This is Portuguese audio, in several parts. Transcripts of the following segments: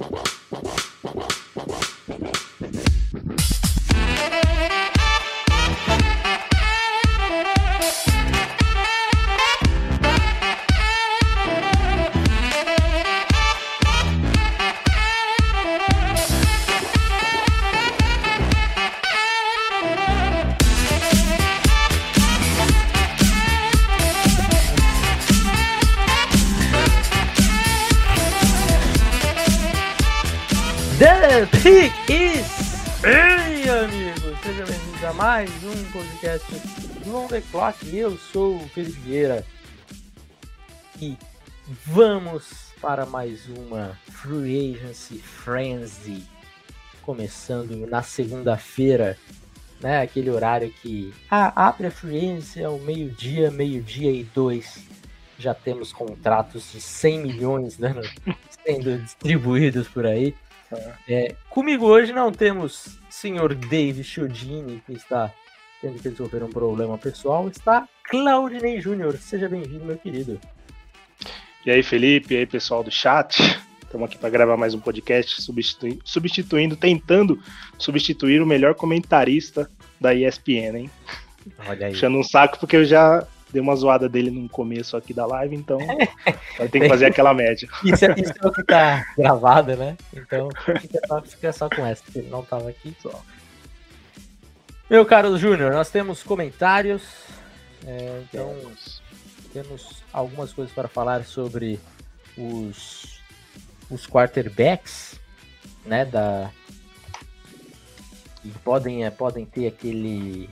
The mais um podcast do On The Clock. Eu sou o Felipe Vieira e vamos para mais uma Free Agency Frenzy começando na segunda-feira, né? Aquele horário que ah, abre a Free Agency ao meio-dia, meio-dia e dois. Já temos contratos de 100 milhões né, sendo distribuídos por aí. É, comigo hoje não temos senhor David Chiodini, que está tendo que resolver um problema pessoal. Está Claudinei Júnior. Seja bem-vindo, meu querido. E aí, Felipe, e aí, pessoal do chat. Estamos aqui para gravar mais um podcast, substituindo, substituindo, tentando substituir o melhor comentarista da ESPN, hein? Olha aí. Puxando um saco porque eu já dei uma zoada dele no começo aqui da live, então vai ter que fazer aquela média. Isso é, isso é o que tá gravado, né? Então fica só, fica só com essa, ele não tava aqui só. Meu caro Júnior, nós temos comentários, é, então temos algumas coisas para falar sobre os, os quarterbacks, né, da que podem, é, podem ter aquele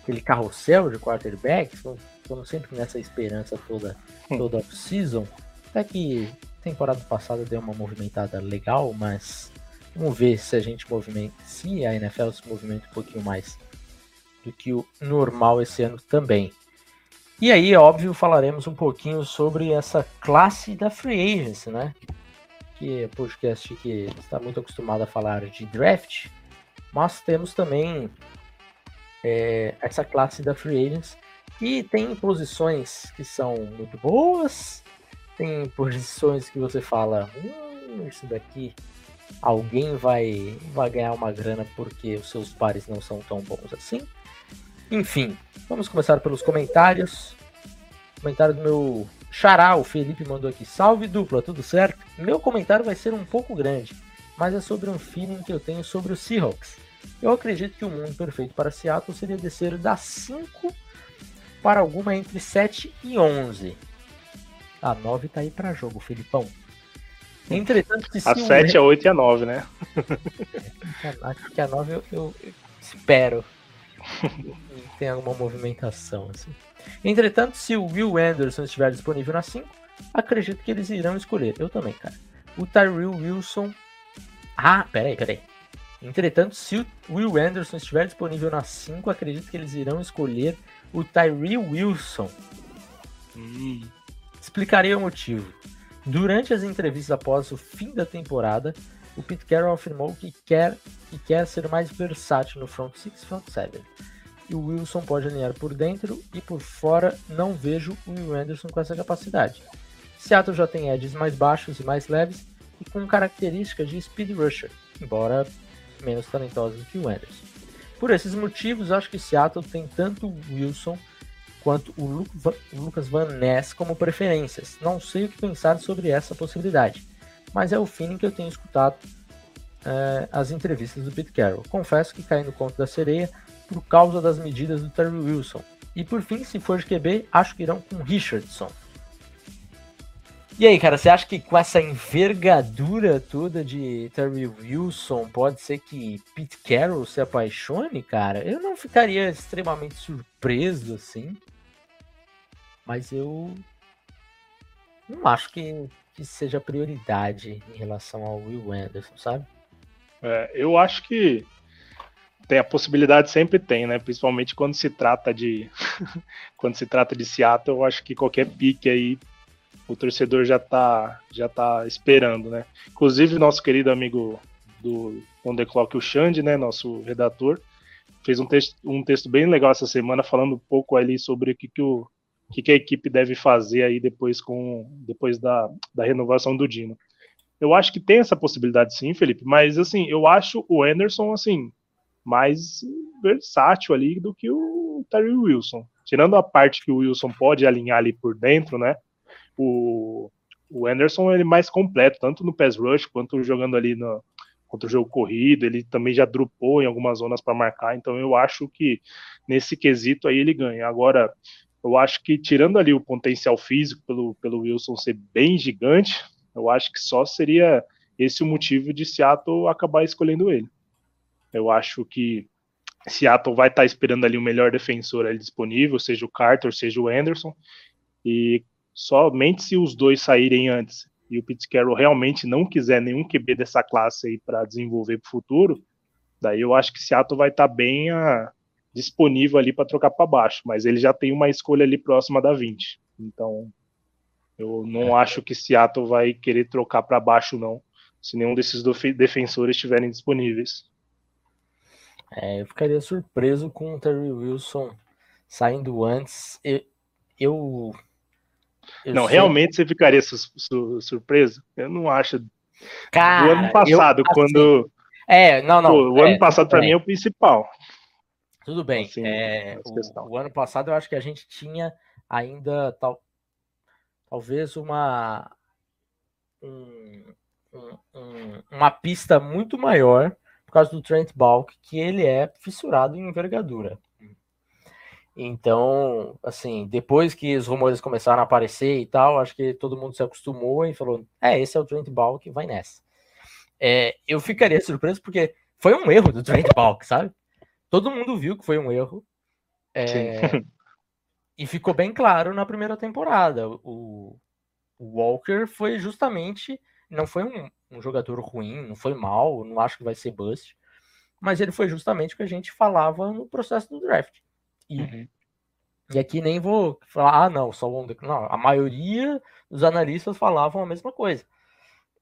aquele carrossel de quarterbacks, estamos sempre nessa esperança toda, toda off-season. Até que temporada passada deu uma movimentada legal, mas vamos ver se a gente movimenta, se a NFL se movimenta um pouquinho mais do que o normal esse ano também. E aí, óbvio, falaremos um pouquinho sobre essa classe da Free Agency, né? Que é podcast que está muito acostumado a falar de draft, mas temos também é, essa classe da Free Agents que tem posições que são muito boas, tem posições que você fala, hum, isso daqui alguém vai, vai ganhar uma grana porque os seus pares não são tão bons assim. Enfim, vamos começar pelos comentários. Comentário do meu xará, o Felipe mandou aqui. Salve dupla, tudo certo? Meu comentário vai ser um pouco grande, mas é sobre um feeling que eu tenho sobre os Seahawks. Eu acredito que o mundo perfeito para Seattle seria descer da 5 para alguma entre 7 e 11. A 9 tá aí para jogo, Felipão. Entretanto, a 7, a 8 e a 9, né? Acho que a 9 eu, eu, espero que tenha alguma movimentação. Assim. Entretanto, se o Will Anderson estiver disponível na 5, acredito que eles irão escolher. Eu também, cara. O Tyrell Wilson. Ah, peraí, peraí. Entretanto, se o Will Anderson estiver disponível na 5, acredito que eles irão escolher o Tyree Wilson. Hum. Explicarei o motivo. Durante as entrevistas após o fim da temporada, o Pete Carroll afirmou que quer, que quer ser mais versátil no front six e front seven. E o Wilson pode alinhar por dentro e por fora, não vejo o Will Anderson com essa capacidade. Seattle já tem edges mais baixos e mais leves e com características de speed rusher, embora menos talentosos que o Anderson. Por esses motivos, acho que Seattle tem tanto o Wilson quanto o Lucas Van Ness como preferências. Não sei o que pensar sobre essa possibilidade, mas é o feeling que eu tenho escutado é, as entrevistas do Pete Carroll. Confesso que caí no conto da sereia por causa das medidas do Terry Wilson. E por fim, se for de QB, acho que irão com Richardson. E aí, cara, você acha que com essa envergadura toda de Terry Wilson, pode ser que Pete Carroll se apaixone, cara? Eu não ficaria extremamente surpreso, assim. Mas eu não acho que, que seja prioridade em relação ao Will Anderson, sabe? É, eu acho que tem a possibilidade sempre tem, né? Principalmente quando se trata de quando se trata de Seattle, eu acho que qualquer pique aí o torcedor já está já tá esperando, né? Inclusive, nosso querido amigo do On The Clock, o Xande, né, nosso redator, fez um texto, um texto bem legal essa semana falando um pouco ali sobre o que, que, o, que, que a equipe deve fazer aí depois, com, depois da, da renovação do Dino. eu acho que tem essa possibilidade sim, Felipe, mas assim, eu acho o Anderson assim mais versátil ali do que o Terry Wilson. Tirando a parte que o Wilson pode alinhar ali por dentro, né? O, o Anderson ele é mais completo, tanto no pass rush quanto jogando ali no, contra o jogo corrido, ele também já dropou em algumas zonas para marcar, então eu acho que nesse quesito aí ele ganha. Agora, eu acho que tirando ali o potencial físico pelo, pelo Wilson ser bem gigante, eu acho que só seria esse o motivo de Seattle acabar escolhendo ele. Eu acho que Seattle vai estar tá esperando ali o melhor defensor disponível, seja o Carter, seja o Anderson, e somente se os dois saírem antes e o Pete Carroll realmente não quiser nenhum QB dessa classe aí para desenvolver para o futuro, daí eu acho que Seattle vai estar tá bem a, ah, disponível ali para trocar para baixo, mas ele já tem uma escolha ali próxima da 20. Então, eu não é. acho que Seattle vai querer trocar para baixo não, se nenhum desses defensores estiverem disponíveis. É, eu ficaria surpreso com o Terry Wilson saindo antes. Eu, eu eu não, sei. realmente você ficaria su su surpreso? Eu não acho. Cara, o ano passado, eu, assim, quando. É, não, não. Pô, o é, ano passado, para mim, é o principal. Tudo bem. Assim, é, o, o, ano passado, eu acho que a gente tinha ainda tal, talvez uma. Um, um, uma pista muito maior por causa do Trent Balk, que ele é fissurado em envergadura. Então, assim, depois que os rumores começaram a aparecer e tal, acho que todo mundo se acostumou e falou: é, esse é o Trent Balk, vai nessa. É, eu ficaria surpreso porque foi um erro do Trent Balk, sabe? Todo mundo viu que foi um erro. É, e ficou bem claro na primeira temporada. O, o Walker foi justamente. Não foi um, um jogador ruim, não foi mal, não acho que vai ser bust, mas ele foi justamente o que a gente falava no processo do draft e, uhum. e aqui nem vou falar, ah, não, só o Não, a maioria dos analistas falavam a mesma coisa.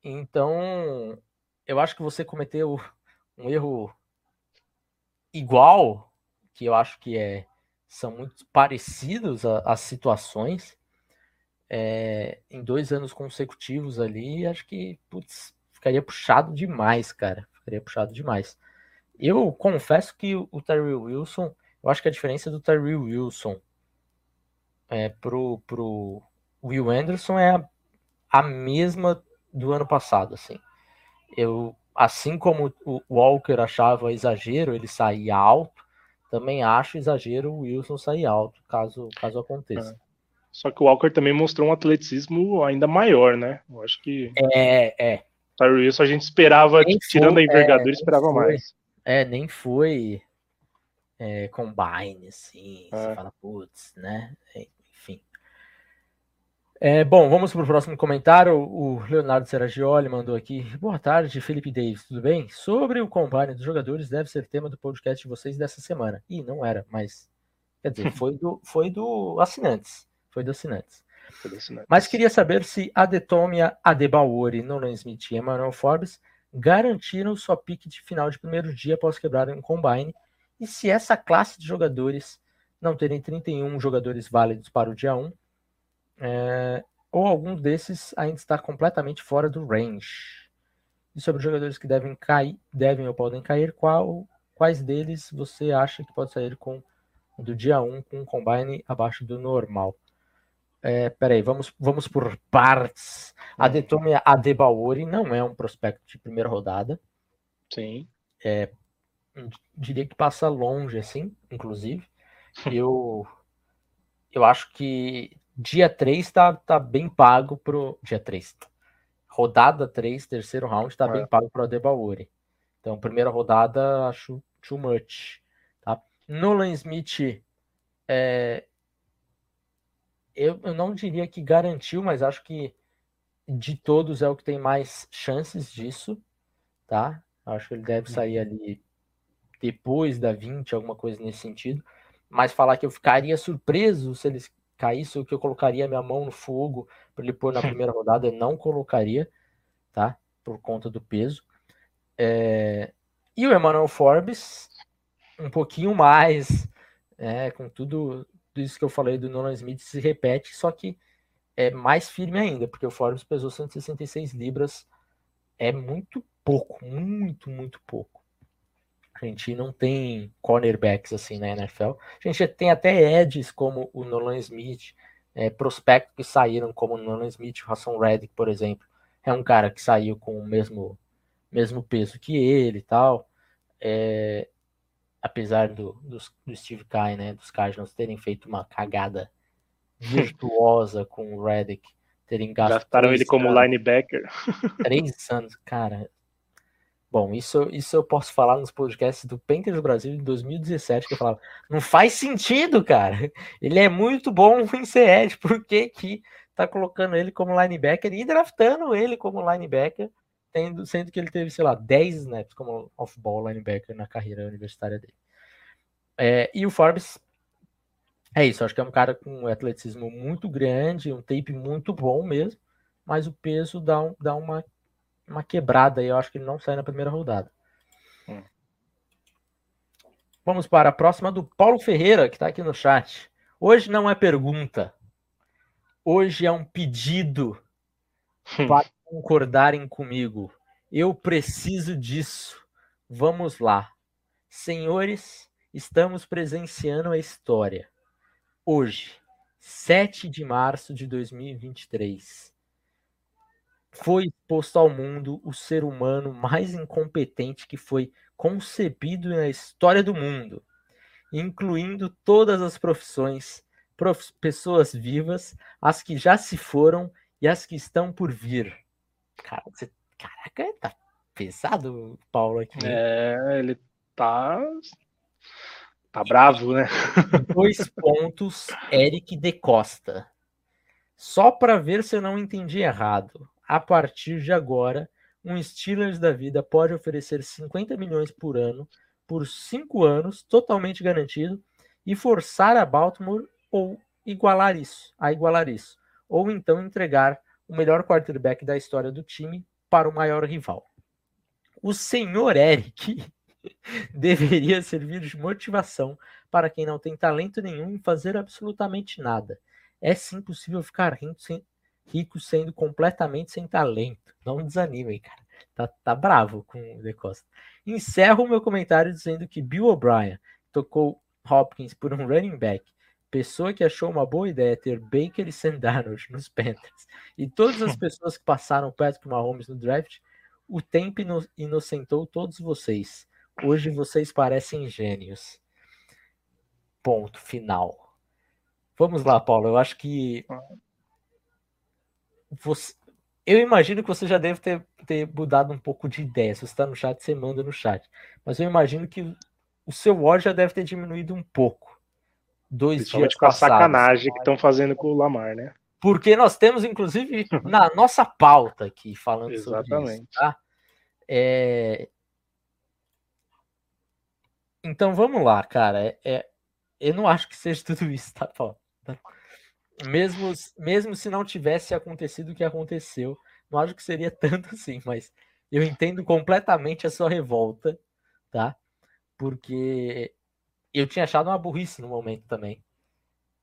Então, eu acho que você cometeu um erro igual, que eu acho que é são muito parecidos as situações é, em dois anos consecutivos ali, acho que putz, ficaria puxado demais, cara. Ficaria puxado demais. Eu confesso que o Terry Wilson eu acho que a diferença do Tyree Wilson é, pro, pro Will Anderson é a, a mesma do ano passado, assim. Eu, assim como o Walker achava exagero ele sair alto, também acho exagero o Wilson sair alto, caso, caso aconteça. É. Só que o Walker também mostrou um atleticismo ainda maior, né? Eu acho que. É, é. Tyree Wilson a gente esperava, nem tirando foi, a envergadura, é, esperava foi, mais. É, nem foi é, combine, assim, é. você fala, putz, né? Enfim. É, bom, vamos para o próximo comentário. O Leonardo Seragioli mandou aqui. Boa tarde, Felipe Davis, tudo bem? Sobre o combine dos jogadores, deve ser tema do podcast de vocês dessa semana. Ih, não era, mas. Quer dizer, foi do, foi do assinantes. Foi do assinantes. Foi do assinantes. Mas queria saber se Adetomia, Adebaori, Nolan Smith e Emmanuel Forbes garantiram sua pique de final de primeiro dia após quebrar um combine e se essa classe de jogadores não terem 31 jogadores válidos para o dia 1, é, ou algum desses ainda está completamente fora do range. E sobre os jogadores que devem cair, devem ou podem cair, qual, quais deles você acha que pode sair com do dia 1 com um combine abaixo do normal? É, peraí, vamos, vamos por partes. A Detome Adebaori não é um prospecto de primeira rodada. Sim. É, diria que passa longe, assim, inclusive. Eu, eu acho que dia 3 tá, tá bem pago pro. Dia 3. Rodada 3, terceiro round, tá é. bem pago pro Adebaori. Então, primeira rodada, acho too much. Tá? Nolan Smith, é, eu, eu não diria que garantiu, mas acho que de todos é o que tem mais chances disso, tá? Acho que ele deve sair uhum. ali depois da 20, alguma coisa nesse sentido. Mas falar que eu ficaria surpreso se eles caíssem, ou que eu colocaria minha mão no fogo para ele pôr na primeira rodada, eu não colocaria, tá? Por conta do peso. É... E o Emmanuel Forbes, um pouquinho mais, é, com tudo, tudo isso que eu falei do Nolan Smith, se repete, só que é mais firme ainda, porque o Forbes pesou 166 libras é muito pouco, muito, muito pouco. A gente não tem cornerbacks assim na NFL. A gente tem até edges como o Nolan Smith, é, prospectos que saíram como o Nolan Smith, o Hassan Reddick, por exemplo. É um cara que saiu com o mesmo, mesmo peso que ele e tal. É, apesar do, do, do Steve Kai, né, dos Cardinals terem feito uma cagada virtuosa com o Reddick, terem gasto. Gastaram ele como linebacker. Três anos, cara. Bom, isso, isso eu posso falar nos podcasts do Painters Brasil de 2017, que eu falava, não faz sentido, cara. Ele é muito bom em Ed, por que que tá colocando ele como linebacker e draftando ele como linebacker, tendo, sendo que ele teve, sei lá, 10 snaps como off-ball linebacker na carreira universitária dele. É, e o Forbes é isso, acho que é um cara com um atleticismo muito grande, um tape muito bom mesmo, mas o peso dá, dá uma, uma quebrada e eu acho que ele não sai na primeira rodada. Hum. Vamos para a próxima do Paulo Ferreira, que está aqui no chat. Hoje não é pergunta, hoje é um pedido hum. para concordarem comigo. Eu preciso disso. Vamos lá. Senhores, estamos presenciando a história hoje, 7 de março de 2023, foi exposto ao mundo o ser humano mais incompetente que foi concebido na história do mundo, incluindo todas as profissões, prof... pessoas vivas, as que já se foram e as que estão por vir. Cara, você... Caraca, tá pesado, Paulo, aqui. É, ele tá Tá bravo, né? Dois pontos, Eric de Costa. Só para ver se eu não entendi errado. A partir de agora, um Steelers da vida pode oferecer 50 milhões por ano por cinco anos, totalmente garantido, e forçar a Baltimore ou igualar isso, a igualar isso, ou então entregar o melhor quarterback da história do time para o maior rival. O senhor Eric deveria servir de motivação para quem não tem talento nenhum em fazer absolutamente nada. É sim possível ficar rico, sem, rico sendo completamente sem talento. Não desanimem, cara. Tá, tá bravo com o De Costa. Encerro o meu comentário dizendo que Bill O'Brien tocou Hopkins por um running back, pessoa que achou uma boa ideia ter Baker e Sam Darnold nos Panthers, e todas as pessoas que passaram Patrick Mahomes no draft, o tempo inocentou todos vocês. Hoje vocês parecem gênios. Ponto final. Vamos lá, Paulo. Eu acho que você, eu imagino que você já deve ter, ter mudado um pouco de ideia. Se você está no chat, você manda no chat. Mas eu imagino que o seu ódio já deve ter diminuído um pouco. Dois dias com a sacanagem que estão fazendo com o Lamar, né? Porque nós temos, inclusive, na nossa pauta aqui, falando Exatamente. sobre isso. Tá? É, então vamos lá, cara. É, é, eu não acho que seja tudo isso, tá, Paulo? Mesmo, mesmo se não tivesse acontecido o que aconteceu, não acho que seria tanto assim, mas eu entendo completamente a sua revolta, tá? Porque eu tinha achado uma burrice no momento também.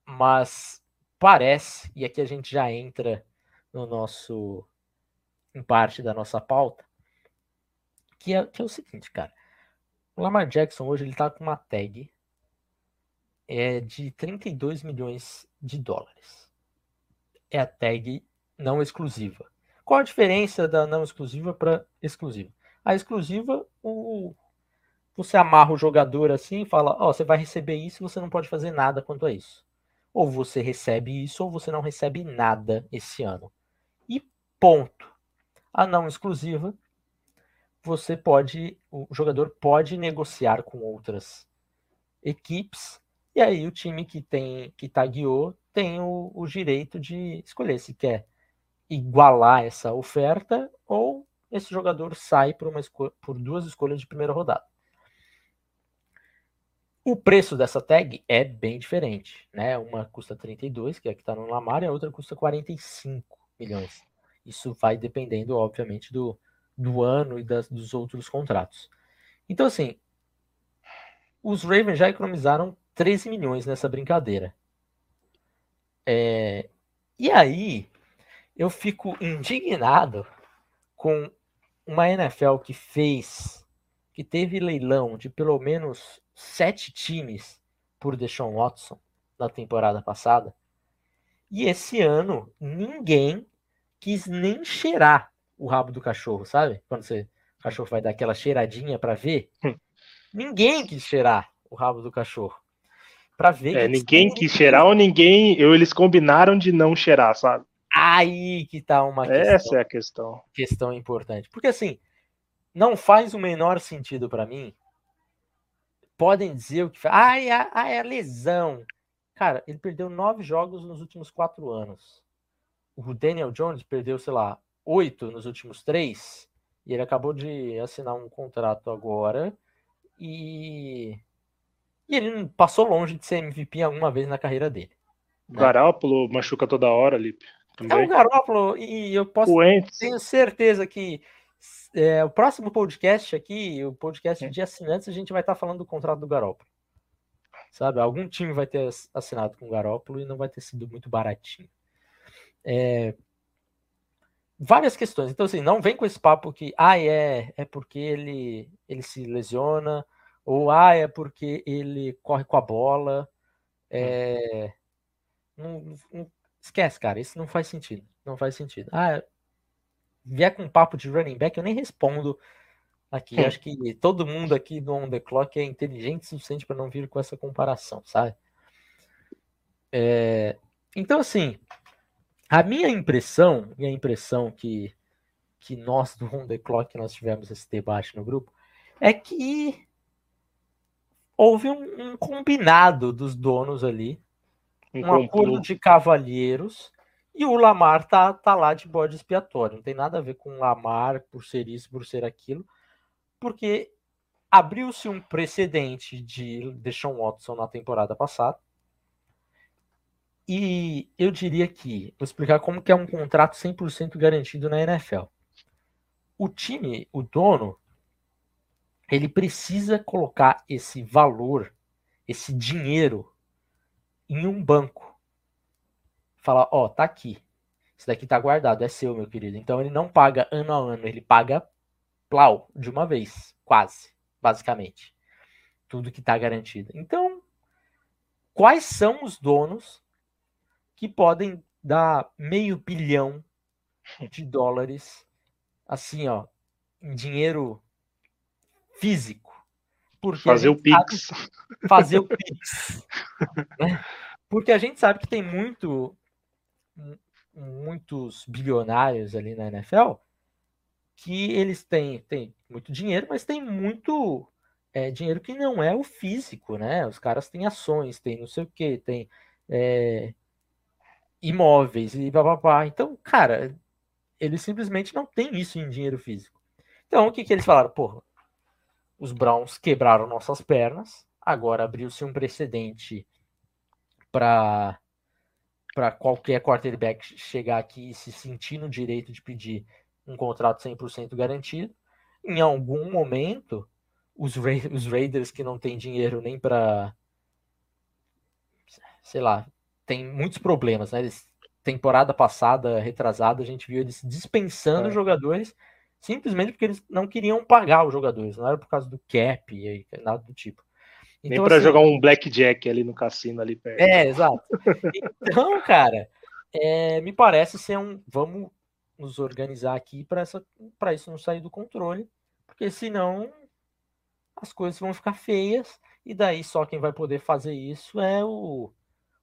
Mas parece, e aqui a gente já entra no nosso em parte da nossa pauta, que é, que é o seguinte, cara. O Lamar Jackson hoje ele tá com uma tag é de 32 milhões de dólares. É a tag não exclusiva. Qual a diferença da não exclusiva para exclusiva? A exclusiva, o, você amarra o jogador assim e fala: Ó, oh, você vai receber isso você não pode fazer nada quanto a isso. Ou você recebe isso ou você não recebe nada esse ano. E ponto. A não exclusiva você pode, o jogador pode negociar com outras equipes, e aí o time que tem que tagueou tem o, o direito de escolher se quer igualar essa oferta ou esse jogador sai por, uma por duas escolhas de primeira rodada. O preço dessa tag é bem diferente, né? Uma custa 32, que é a que está no Lamar, e a outra custa 45 milhões. Isso vai dependendo, obviamente, do, do ano e das, dos outros contratos. Então, assim, os Ravens já economizaram 13 milhões nessa brincadeira. É, e aí, eu fico indignado com uma NFL que fez, que teve leilão de pelo menos sete times por Deshaun Watson na temporada passada, e esse ano ninguém quis nem cheirar o rabo do cachorro, sabe? Quando você, o cachorro vai dar aquela cheiradinha para ver, ninguém quis cheirar o rabo do cachorro. Para ver. É, ninguém quis cheirar ou ninguém, ou eles combinaram de não cheirar, sabe? Aí que tá uma questão. Essa é a questão. Questão importante. Porque assim, não faz o menor sentido para mim. Podem dizer o que faz. Ai, a, é lesão. Cara, ele perdeu nove jogos nos últimos quatro anos. O Daniel Jones perdeu, sei lá, oito nos últimos três. E ele acabou de assinar um contrato agora. E, e ele passou longe de ser MVP alguma vez na carreira dele. Né? Garópolo machuca toda hora, Lipe. Também. É o Garópolo, e eu posso tenho certeza que é, o próximo podcast aqui, o podcast de assinantes, a gente vai estar falando do contrato do Garópolo. Sabe? Algum time vai ter assinado com o Garópolo e não vai ter sido muito baratinho. É, várias questões. Então, assim, não vem com esse papo que, ah, é, é porque ele, ele se lesiona, ou ah, é porque ele corre com a bola. É, não, não, Esquece, cara, isso não faz sentido. Não faz sentido. Ah, vier com papo de running back, eu nem respondo aqui. Hum. Acho que todo mundo aqui do On The Clock é inteligente o suficiente para não vir com essa comparação, sabe? É, então, assim, a minha impressão, e a impressão que, que nós do On The Clock, nós tivemos esse debate no grupo, é que houve um, um combinado dos donos ali um, um acordo de cavalheiros e o Lamar tá, tá lá de bode expiatório. Não tem nada a ver com o Lamar por ser isso, por ser aquilo, porque abriu-se um precedente de Deshaun Watson na temporada passada. E eu diria que, vou explicar como que é um contrato 100% garantido na NFL. O time, o dono, ele precisa colocar esse valor, esse dinheiro em um banco. Falar, ó, oh, tá aqui. Isso daqui tá guardado, é seu, meu querido. Então ele não paga ano a ano, ele paga plau, de uma vez, quase, basicamente. Tudo que tá garantido. Então, quais são os donos que podem dar meio bilhão de dólares, assim, ó, em dinheiro físico? Porque fazer o Pix. Fazer o Pix. né? Porque a gente sabe que tem muito muitos bilionários ali na NFL que eles têm, têm muito dinheiro, mas tem muito é, dinheiro que não é o físico, né? Os caras têm ações, tem não sei o que, tem é, imóveis e papapá. Então, cara, eles simplesmente não têm isso em dinheiro físico. Então, o que, que eles falaram? Porra, os Browns quebraram nossas pernas. Agora abriu-se um precedente para para qualquer quarterback chegar aqui e se sentir no direito de pedir um contrato 100% garantido. Em algum momento, os, Ra os Raiders que não têm dinheiro nem para sei lá, tem muitos problemas, né? Eles, temporada passada, retrasada, a gente viu eles dispensando é. jogadores simplesmente porque eles não queriam pagar os jogadores, não era por causa do cap e nada do tipo. Então, Nem para assim, jogar um blackjack ali no cassino ali perto. É, exato. Então, cara, é, me parece ser um. Vamos nos organizar aqui para isso não sair do controle, porque senão as coisas vão ficar feias e daí só quem vai poder fazer isso é o,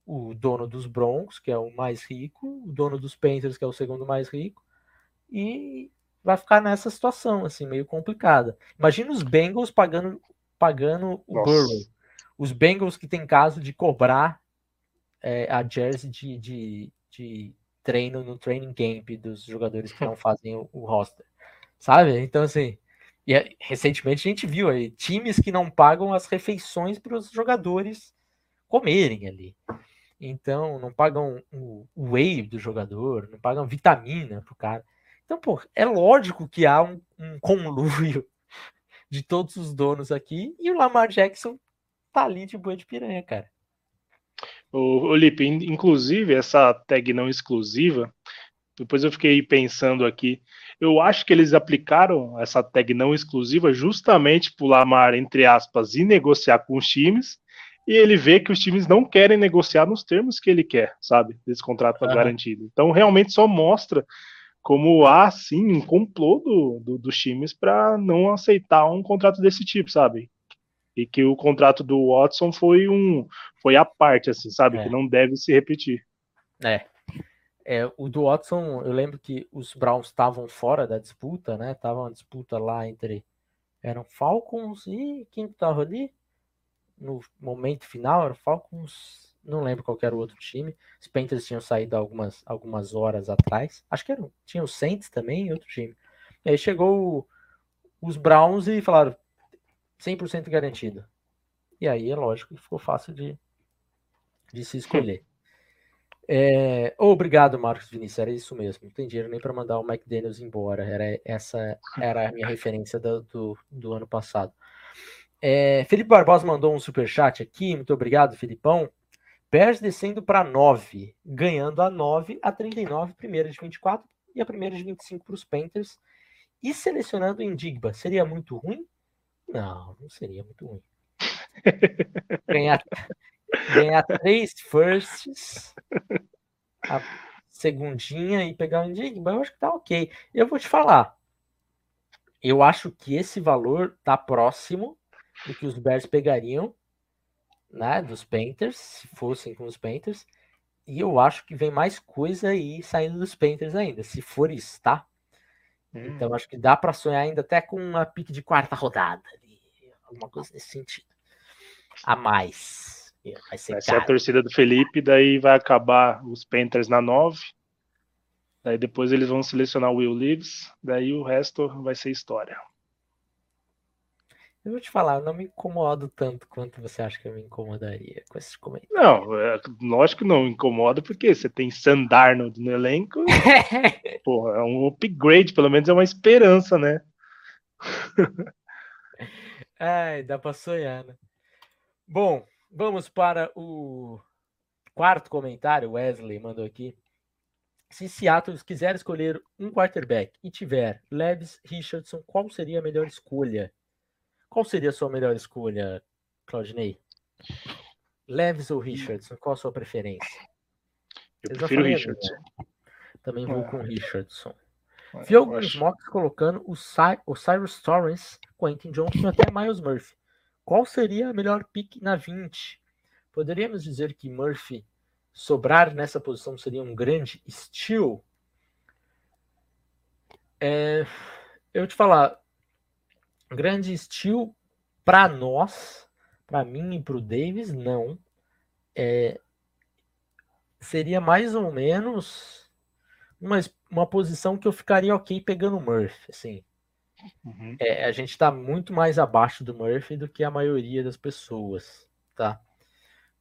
o dono dos Broncos, que é o mais rico, o dono dos Panthers, que é o segundo mais rico, e vai ficar nessa situação, assim, meio complicada. Imagina os Bengals pagando, pagando o Nossa. Burrow. Os Bengals que tem caso de cobrar é, a jersey de, de, de, treino no training camp dos jogadores que não fazem o, o roster. Sabe? Então, assim. E é, recentemente a gente viu aí times que não pagam as refeições para os jogadores comerem ali. Então, não pagam o whey do jogador, não pagam vitamina pro cara. Então, pô, é lógico que há um, um conluio de todos os donos aqui e o Lamar Jackson tá ali de boa de piranha, cara. O, Lipe, inclusive essa tag não exclusiva, depois eu fiquei pensando aqui, eu acho que eles aplicaram essa tag não exclusiva justamente para o Lamar, entre aspas, ir negociar com os times e ele vê que os times não querem negociar nos termos que ele quer, sabe? Desse contrato uhum. garantido. Então, realmente só mostra como há, sim, um complô do, do, dos times para não aceitar um contrato desse tipo, sabe? E que o contrato do Watson foi um foi a parte, assim, sabe? É. Que não deve se repetir. É. é. O do Watson, eu lembro que os Browns estavam fora da disputa, né? Tava uma disputa lá entre. Eram Falcons e quem estava ali? No momento final, era Falcons. Não lembro qual era o outro time. Os Panthers tinham saído algumas, algumas horas atrás. Acho que eram. Tinha o Saints também e outro time. E aí chegou os Browns e falaram: 100% garantido. E aí é lógico que ficou fácil de, de se escolher. É, obrigado, Marcos Vinícius. Era isso mesmo. Não tem dinheiro nem para mandar o McDaniels embora. Era essa era a minha referência do, do, do ano passado. É, Felipe Barbosa mandou um super chat aqui. Muito obrigado, Filipão. Bears descendo para 9, ganhando a 9 a 39, primeira de 24 e a primeira de 25 para os Panthers. E selecionando Indigba. Seria muito ruim? Não, não seria muito ruim. ganhar, ganhar três firsts, a segundinha e pegar um Enigma, eu acho que tá ok. Eu vou te falar. Eu acho que esse valor tá próximo do que os Bears pegariam, né, dos Panthers, se fossem com os Panthers. E eu acho que vem mais coisa aí saindo dos Panthers ainda, se for isso, tá? Hum. Então acho que dá para sonhar ainda até com uma pique de quarta rodada alguma coisa nesse sentido. A mais. Vai ser, vai ser a torcida do Felipe, daí vai acabar os Panthers na 9. Daí depois eles vão selecionar o Will Leaves, daí o resto vai ser história. Eu vou te falar, eu não me incomodo tanto quanto você acha que eu me incomodaria com esses comentários. Não, é, lógico que não incomoda, porque você tem Sandarno no elenco. porra, é um upgrade, pelo menos é uma esperança, né? Ai, dá para sonhar, né? Bom, vamos para o quarto comentário. Wesley mandou aqui. Se Seattle quiser escolher um quarterback e tiver Levis Richardson, qual seria a melhor escolha? Qual seria a sua melhor escolha, Claudinei? Levis ou Richardson? Qual a sua preferência? Eu, Eu prefiro Richardson. Também vou com Richardson. Vi alguns acho... mocks colocando o, Cy o Cyrus Torrance, Quentin Johnson e até Miles Murphy. Qual seria a melhor pick na 20? Poderíamos dizer que Murphy sobrar nessa posição seria um grande steal? É, eu te falar, grande steal para nós, para mim e para o Davis, não. É, seria mais ou menos uma, uma posição que eu ficaria ok pegando o Murphy, assim. Uhum. É, a gente está muito mais abaixo do Murphy do que a maioria das pessoas, tá?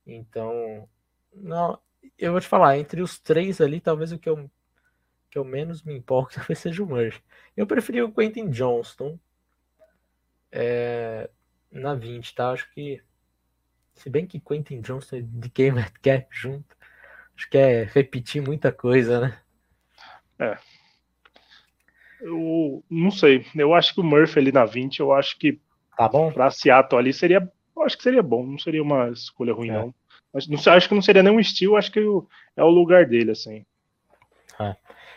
Então, não, eu vou te falar, entre os três ali, talvez o que eu, que eu menos me importo talvez seja o Murphy. Eu preferi o Quentin Johnston é, na 20, tá? Acho que, se bem que Quentin Johnston e DK Metcalf junto, acho que é repetir muita coisa, né? É. Eu não sei. Eu acho que o Murphy ali na 20, eu acho que tá bom. Pra Seattle ali seria. Eu acho que seria bom. Não seria uma escolha ruim, é. não. Mas não acho que não seria nenhum estilo, acho que é o lugar dele, assim. É.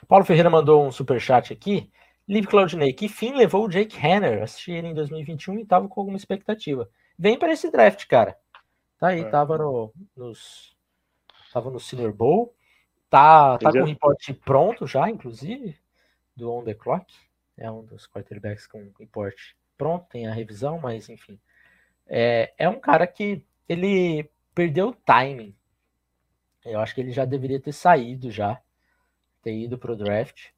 Paulo Ferreira mandou um super chat aqui. Live Claudinei, que fim levou o Jake Hanner? Assisti ele em 2021 e tava com alguma expectativa. Vem para esse draft, cara. Tá aí, é. tava no, nos. Tava no Senior Bowl. Tá, tá com o report pronto já, inclusive, do On The Clock. É um dos quarterbacks com report pronto, tem a revisão, mas enfim. É, é um cara que ele perdeu o timing. Eu acho que ele já deveria ter saído já, ter ido pro draft.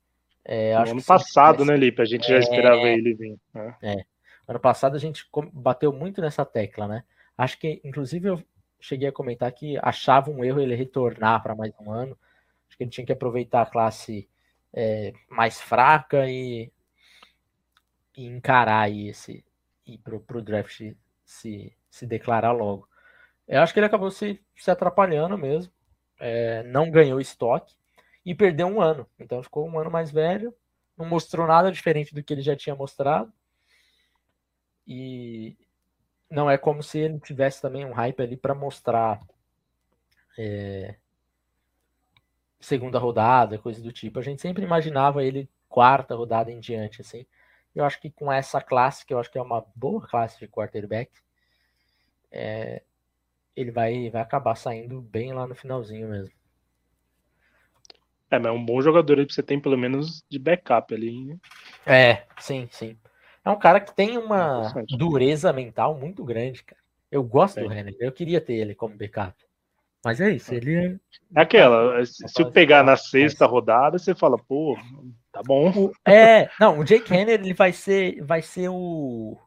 É, ano passado, tivesse... né, Lipe? A gente já é, esperava ele vir. Né? É. Ano passado a gente bateu muito nessa tecla, né? Acho que, inclusive, eu cheguei a comentar que achava um erro ele retornar para mais um ano. Acho que ele tinha que aproveitar a classe é, mais fraca e, e encarar aí esse e pro, pro draft se, se declarar logo. Eu acho que ele acabou se, se atrapalhando mesmo. É, não ganhou estoque e perdeu um ano. Então ficou um ano mais velho, não mostrou nada diferente do que ele já tinha mostrado. E não é como se ele tivesse também um hype ali para mostrar é, segunda rodada, coisa do tipo. A gente sempre imaginava ele quarta rodada em diante, assim. Eu acho que com essa classe, que eu acho que é uma boa classe de quarterback, é, ele vai, vai acabar saindo bem lá no finalzinho mesmo. É, mas é um bom jogador aí que você tem pelo menos de backup ali. Né? É, sim, sim. É um cara que tem uma dureza mental muito grande, cara. Eu gosto é. do Renner, eu queria ter ele como backup. Mas é isso, ele é. É aquela, se eu pegar na sexta rodada, você fala, pô, tá bom. É, não, o Jake Henner ele vai ser, vai ser o.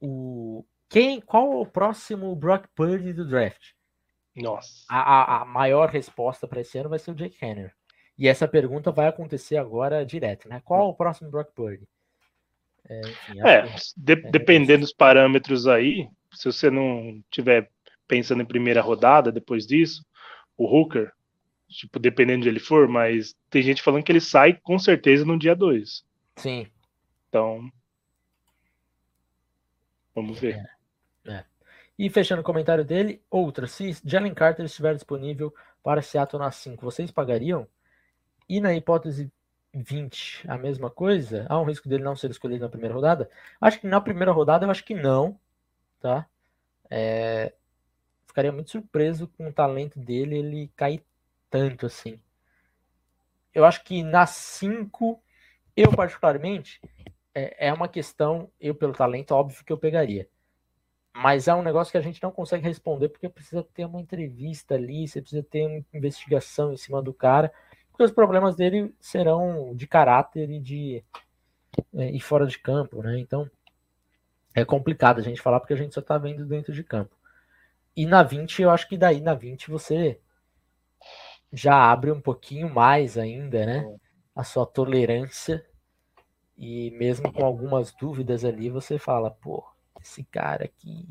O. Quem, qual o próximo Brock Purdy do draft? Nossa. A, a, a maior resposta para esse ano vai ser o Jake Henner. E essa pergunta vai acontecer agora direto, né? Qual o próximo Brock Purdy? É, enfim, é de, é dependendo dos parâmetros aí, se você não tiver pensando em primeira rodada depois disso, o Hooker, tipo, dependendo de ele for, mas tem gente falando que ele sai com certeza no dia 2. Sim. Então, vamos ver. É. E fechando o comentário dele, outra, se Jalen Carter estiver disponível para Seattle na 5, vocês pagariam? E na hipótese 20, a mesma coisa? Há um risco dele não ser escolhido na primeira rodada? Acho que na primeira rodada eu acho que não, tá? É, ficaria muito surpreso com o talento dele ele cair tanto assim. Eu acho que na 5, eu particularmente, é, é uma questão, eu pelo talento, óbvio que eu pegaria. Mas é um negócio que a gente não consegue responder porque precisa ter uma entrevista ali, você precisa ter uma investigação em cima do cara porque os problemas dele serão de caráter e de é, e fora de campo, né? Então é complicado a gente falar porque a gente só tá vendo dentro de campo. E na 20, eu acho que daí na 20 você já abre um pouquinho mais ainda, né? A sua tolerância. E mesmo com algumas dúvidas ali, você fala, pô, esse cara aqui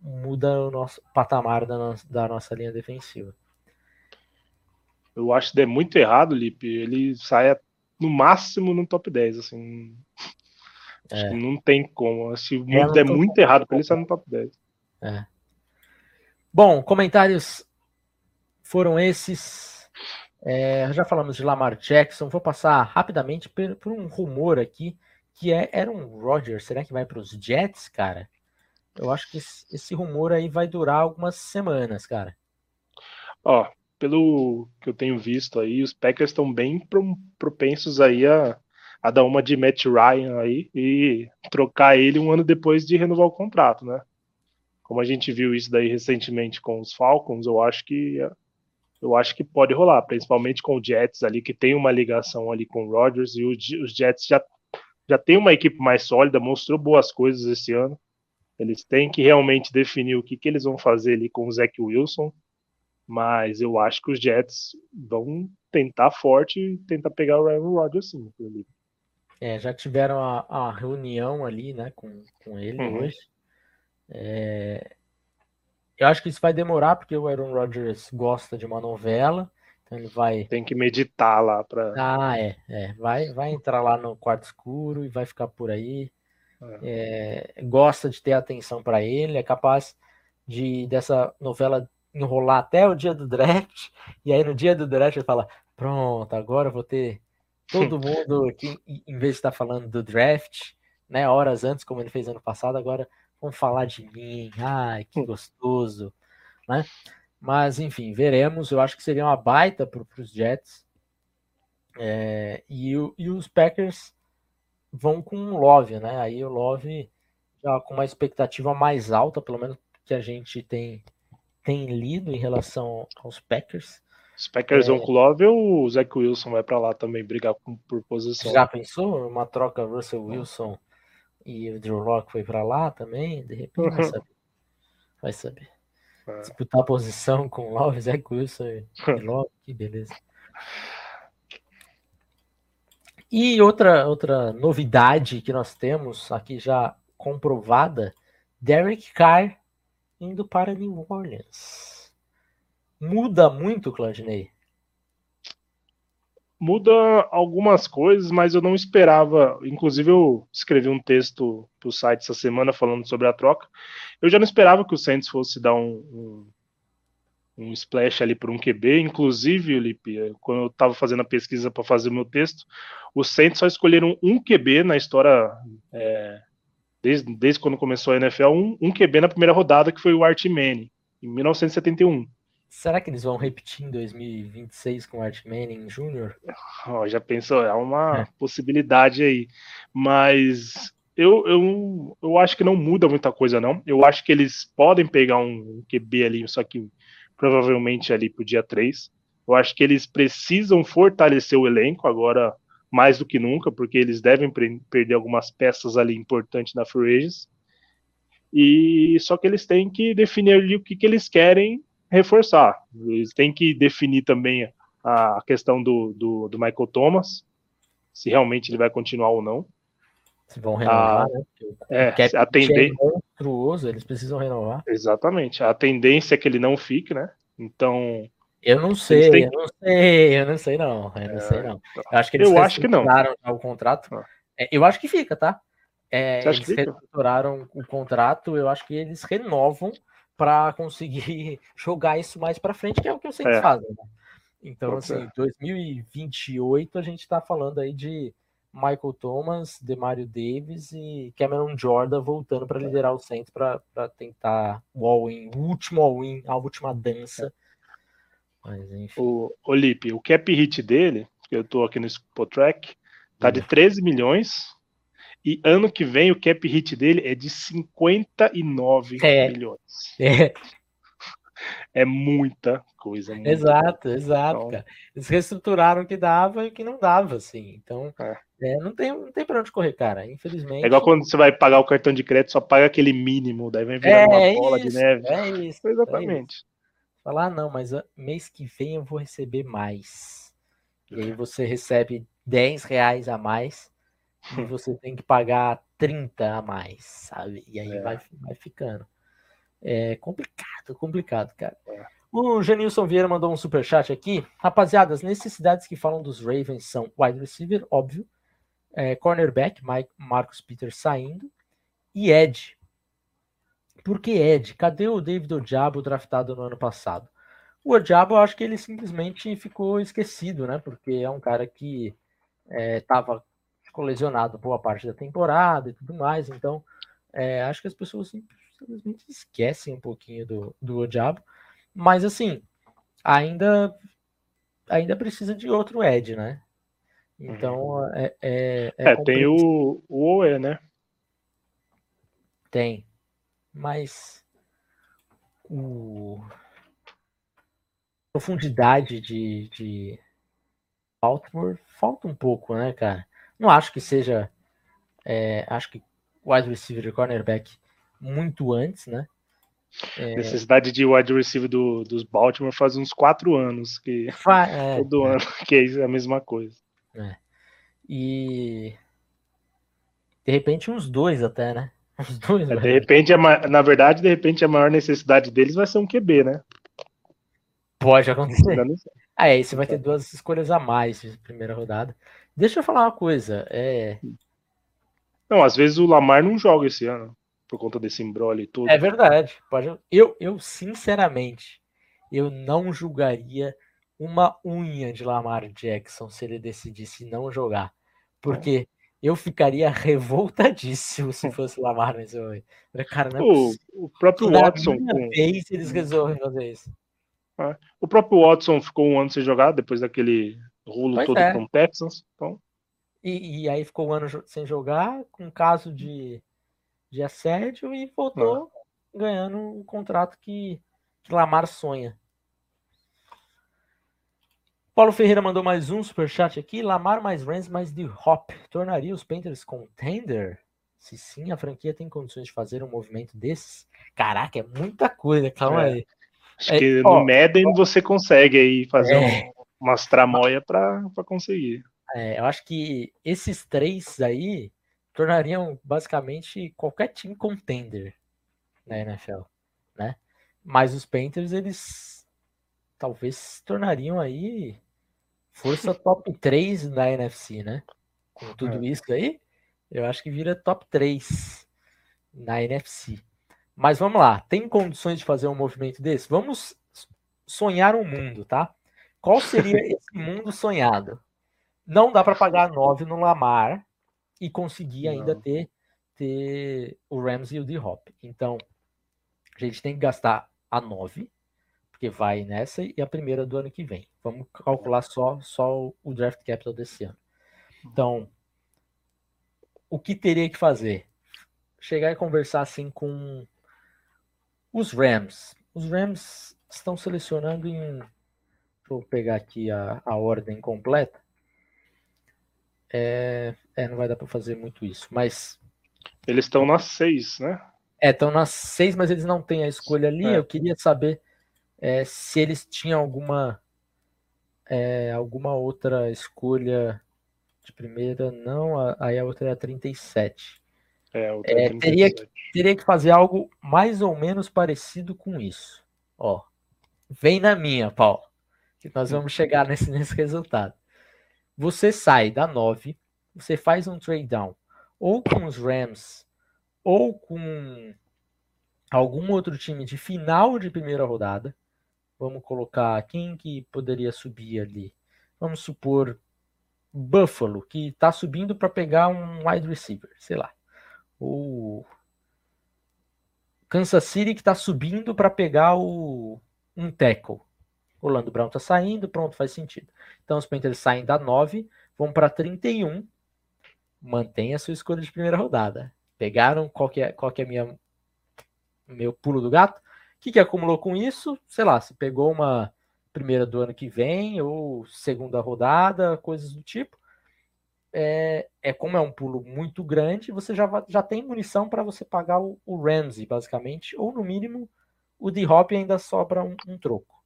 muda o nosso patamar da, no da nossa linha defensiva. Eu acho que é muito errado, Lipe. Ele sai no máximo no top 10, assim. É. não tem como. Se o mundo é, muito errado para ele sair no top 10. É. Bom, comentários foram esses. É, já falamos de Lamar Jackson. Vou passar rapidamente por, por um rumor aqui que é Aaron Rodgers. Será que vai para os Jets, cara? Eu acho que esse, rumor aí vai durar algumas semanas, cara. Ó, pelo que eu tenho visto aí, os Packers estão bem propensos aí a, a dar uma de Matt Ryan aí e trocar ele um ano depois de renovar o contrato, né? Como a gente viu isso daí recentemente com os Falcons, eu acho que eu acho que pode rolar, principalmente com o Jets ali que tem uma ligação ali com o Rodgers e os Jets já já tem uma equipe mais sólida, mostrou boas coisas esse ano. Eles têm que realmente definir o que, que eles vão fazer ali com o Zach Wilson mas eu acho que os Jets vão tentar forte e tentar pegar o Aaron Rodgers sim. É, já tiveram a, a, reunião ali, né, com, com ele uhum. hoje. É, eu acho que isso vai demorar porque o Aaron Rodgers gosta de uma novela, então ele vai. Tem que meditar lá para. Ah, é, é, vai, vai entrar lá no quarto escuro e vai ficar por aí. É. É, gosta de ter atenção para ele, é capaz de dessa novela enrolar até o dia do draft, e aí no dia do draft ele fala: pronto, agora eu vou ter todo mundo aqui, em vez de estar falando do draft, né, horas antes, como ele fez ano passado, agora vamos falar de mim, ai, que gostoso, né? Mas, enfim, veremos. Eu acho que seria uma baita para os Jets. É, e, e, os Packers vão com o Love, né? Aí o Love já com uma expectativa mais alta, pelo menos que a gente tem tem lido em relação aos Packers. Os Packers é... vão com o Love ou o Zach Wilson vai para lá também brigar por posição? Já pensou? Uma troca Russell Wilson e o Drew Locke foi para lá também? De repente vai saber. Vai saber. É. Disputar a posição com Love, Zach Wilson e Locke, que beleza. E outra, outra novidade que nós temos aqui já comprovada, Derek Carr indo para New Orleans. Muda muito, Claudinei? Muda algumas coisas, mas eu não esperava. Inclusive, eu escrevi um texto para o site essa semana falando sobre a troca. Eu já não esperava que o Saints fosse dar um, um, um splash ali por um QB. Inclusive, Lipe, quando eu estava fazendo a pesquisa para fazer o meu texto, os Saints só escolheram um QB na história. É, desde, desde quando começou a NFL, um, um QB na primeira rodada, que foi o Art Manning, em 1971. Será que eles vão repetir em 2026 com o Art Manning Jr.? Oh, já pensou, é uma é. possibilidade aí. Mas eu, eu, eu acho que não muda muita coisa, não. Eu acho que eles podem pegar um QB ali, só que provavelmente ali pro dia 3. Eu acho que eles precisam fortalecer o elenco agora mais do que nunca, porque eles devem perder algumas peças ali importantes na Free Agents. E só que eles têm que definir ali o que, que eles querem reforçar. Eles têm que definir também a questão do, do, do Michael Thomas, se realmente ele vai continuar ou não. Se vão renovar, a, né? É, a tendência é monstruoso, eles precisam renovar. Exatamente. A tendência é que ele não fique, né? Então. Eu não sei, têm... eu não sei, eu não sei não, eu não é, sei não. Eu acho que eles eu acho que não. o contrato. Ah. É, eu acho que fica, tá? É, eles reestruturaram o contrato, eu acho que eles renovam para conseguir jogar isso mais para frente, que é o que eu sempre é. faço. Né? Então, Pode assim, ser. 2028 a gente está falando aí de Michael Thomas, Demario Davis e Cameron Jordan voltando para liderar o centro para tentar o all-in, o último all-in, a última dança. Mas, enfim. O, o Lipe, o cap hit dele, que eu estou aqui no Spotrack, tá de 13 milhões e ano que vem o cap hit dele é de 59 é. milhões. É. É muita coisa. Muita exato, coisa. exato, então... cara. Eles reestruturaram o que dava e o que não dava, assim. Então, é. É, não tem, não tem pra onde correr, cara. Infelizmente. É igual quando você vai pagar o cartão de crédito, só paga aquele mínimo, daí vem virar uma bola isso, de neve. É isso. Exatamente. É isso. Falar, ah, não, mas mês que vem eu vou receber mais. E aí você recebe 10 reais a mais e você tem que pagar 30 a mais, sabe? E aí é. vai, vai ficando. É complicado, complicado, cara. É. O Janilson Vieira mandou um super chat aqui. Rapaziada, as necessidades que falam dos Ravens são wide receiver, óbvio, é, cornerback, Mike, Marcos Peters saindo, e Ed. Por que Ed? Cadê o David Odiabo draftado no ano passado? O Odiabo, eu acho que ele simplesmente ficou esquecido, né? Porque é um cara que estava é, ficou lesionado boa parte da temporada e tudo mais. Então, é, acho que as pessoas simplesmente esquecem um pouquinho do, do Diabo. Mas, assim, ainda ainda precisa de outro Ed, né? Então, uhum. é. É, é, é tem o, o OE, né? Tem. Mas. O. Profundidade de, de Baltimore falta um pouco, né, cara? Não acho que seja. É, acho que wide receiver e cornerback muito antes, né? É... Necessidade de wide receiver do, dos Baltimore faz uns quatro anos que Fa é, todo é. ano que é a mesma coisa. É. E de repente uns dois até, né? Uns dois. É, de repente, na verdade, de repente a maior necessidade deles vai ser um QB, né? Pode acontecer. Ah, é, você vai ter duas escolhas a mais de primeira rodada. Deixa eu falar uma coisa. É... Não, às vezes o Lamar não joga esse ano por conta desse embrolho e tudo. É verdade. Pode... Eu, eu, sinceramente, eu não julgaria uma unha de Lamar Jackson se ele decidisse não jogar. Porque eu ficaria revoltadíssimo se fosse Lamar nesse momento. Cara, não é o, o próprio Watson. Com... Vez eles resolvem fazer isso. É. O próprio Watson ficou um ano sem jogar depois daquele rolo pois todo é. com o Texans. Então... E, e, aí ficou um ano sem jogar, com caso de, de assédio, e voltou ah. ganhando um contrato que, que Lamar sonha. Paulo Ferreira mandou mais um superchat aqui. Lamar mais Rams mais de Hop tornaria os Panthers contender? Se sim, a franquia tem condições de fazer um movimento desses? Caraca, é muita coisa, calma é. aí. Acho é, que ó, no Madden ó, você consegue aí fazer é, um, umas tramóias para conseguir. É, eu acho que esses três aí tornariam basicamente qualquer time contender na NFL, né? Mas os Panthers, eles talvez se tornariam aí força top 3 da NFC, né? Com tudo é. isso aí, eu acho que vira top 3 na NFC. Mas vamos lá, tem condições de fazer um movimento desse? Vamos sonhar um mundo, tá? Qual seria esse mundo sonhado? Não dá para pagar 9 no Lamar e conseguir ainda ter, ter o Rams e o D-Hop. Então, a gente tem que gastar a 9 porque vai nessa e a primeira do ano que vem. Vamos calcular só, só o draft capital desse ano. Então, o que teria que fazer? Chegar e conversar assim com os Rams. Os Rams estão selecionando em. Deixa eu pegar aqui a, a ordem completa. É, é, não vai dar para fazer muito isso, mas. Eles estão nas seis, né? É, estão nas seis, mas eles não têm a escolha ali. É. Eu queria saber é, se eles tinham alguma é, alguma outra escolha de primeira, não, aí a outra era 37. É, outra é, 37. Teria, que, teria que fazer algo mais ou menos parecido com isso. Ó, vem na minha, Paulo, que nós vamos chegar nesse, nesse resultado. Você sai da 9, você faz um trade down, ou com os Rams, ou com algum outro time de final de primeira rodada, Vamos colocar quem que poderia subir ali? Vamos supor Buffalo, que está subindo para pegar um wide receiver, sei lá. Ou Kansas City que está subindo para pegar o, um tackle. Orlando Brown está saindo, pronto, faz sentido. Então os Panthers saem da 9, vão para 31. Mantém a sua escolha de primeira rodada. Pegaram qual que é, qual que é minha, meu pulo do gato? O que, que acumulou com isso? Sei lá, se pegou uma primeira do ano que vem ou segunda rodada, coisas do tipo. É, é como é um pulo muito grande, você já, já tem munição para você pagar o, o Ramsey, basicamente, ou no mínimo o D-Hop ainda sobra um, um, troco.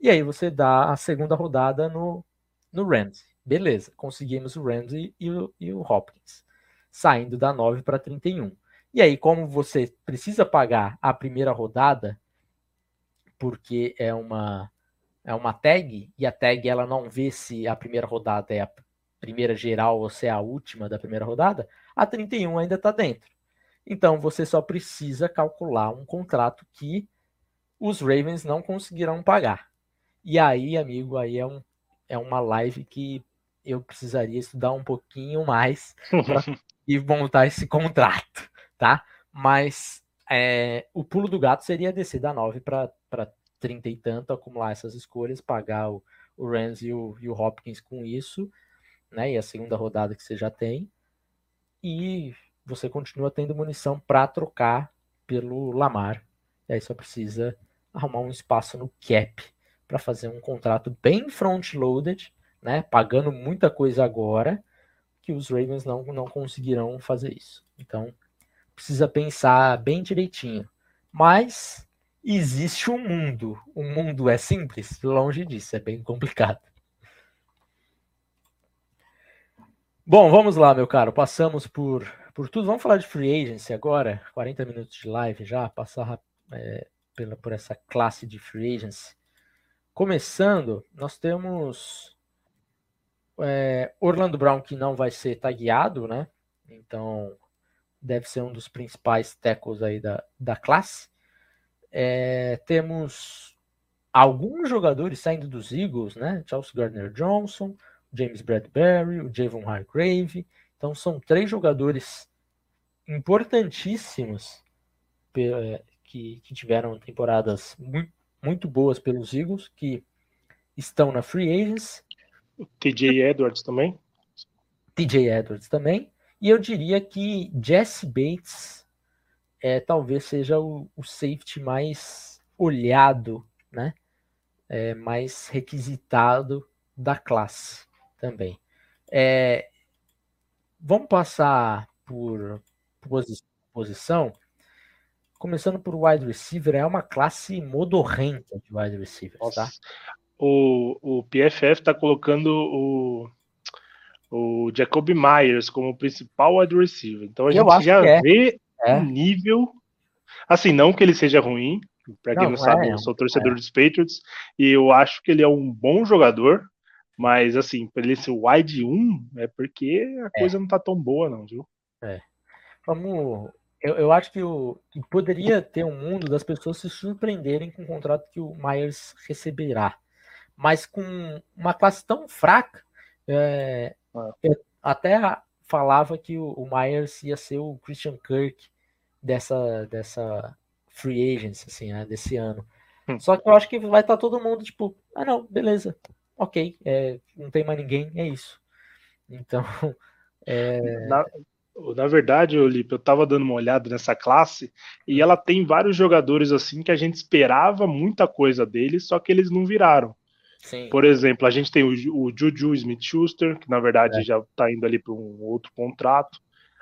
E aí você dá a segunda rodada no, no Ramsey. Beleza, conseguimos o Ramsey e o, e o Hopkins, saindo da 9 para 31. E aí, como você precisa pagar a primeira rodada, porque é uma é uma tag e a tag ela não vê se a primeira rodada é a primeira geral ou se é a última da primeira rodada, a 31 ainda está dentro. Então você só precisa calcular um contrato que os Ravens não conseguirão pagar. E aí, amigo, aí é, um, é uma live que eu precisaria estudar um pouquinho mais para montar esse contrato tá? Mas é, o pulo do gato seria descer da 9 para 30 e tanto, acumular essas escolhas, pagar o, o Rams e o, e o Hopkins com isso, né? E a segunda rodada que você já tem. E você continua tendo munição para trocar pelo Lamar. E aí só precisa arrumar um espaço no cap para fazer um contrato bem front-loaded, né? Pagando muita coisa agora, que os Ravens não, não conseguirão fazer isso. Então, precisa pensar bem direitinho. Mas existe um mundo. O mundo é simples? Longe disso, é bem complicado. Bom, vamos lá, meu caro. Passamos por, por tudo. Vamos falar de free agency agora. 40 minutos de live já. Passar é, pela, por essa classe de free agency. Começando, nós temos é, Orlando Brown, que não vai ser tagueado, né? Então, deve ser um dos principais tackles aí da, da classe. É, temos alguns jogadores saindo dos Eagles, né? Charles Gardner Johnson, James Bradbury, o Javon Hargrave. Então são três jogadores importantíssimos é, que, que tiveram temporadas muito, muito boas pelos Eagles, que estão na Free Agents. O TJ Edwards também. TJ Edwards também. E eu diria que Jesse Bates é, talvez seja o, o safety mais olhado, né? É, mais requisitado da classe também. É, vamos passar por posição. Começando por wide receiver, é uma classe modorrenta de wide receivers, tá? O, o PFF está colocando o o Jacob Myers como principal wide receiver. Então a eu gente já é. vê é. um nível. Assim, não que ele seja ruim, para quem não, não sabe, é, eu sou torcedor é. dos Patriots, e eu acho que ele é um bom jogador, Mas, assim, para ele ser wide 1, é porque a é. coisa não tá tão boa, não, viu? É. Vamos. Eu, eu acho que, o, poderia ter um mundo das pessoas se surpreenderem com o contrato que o Myers receberá. Mas com uma classe tão fraca, é, ah. eu até falava que o, o Myers ia ser o Christian Kirk dessa, dessa free agency, assim, né, desse ano. Hum. Só que eu acho que vai estar tá todo mundo, tipo, ah não, beleza, ok, é, não tem mais ninguém, é isso. Então. É... Na, na verdade, Olipe, eu tava dando uma olhada nessa classe e ela tem vários jogadores assim que a gente esperava muita coisa deles, só que eles não viraram. Sim. Por exemplo, a gente tem o, o Juju Smith-Schuster, que na verdade é. já está indo ali para um outro contrato.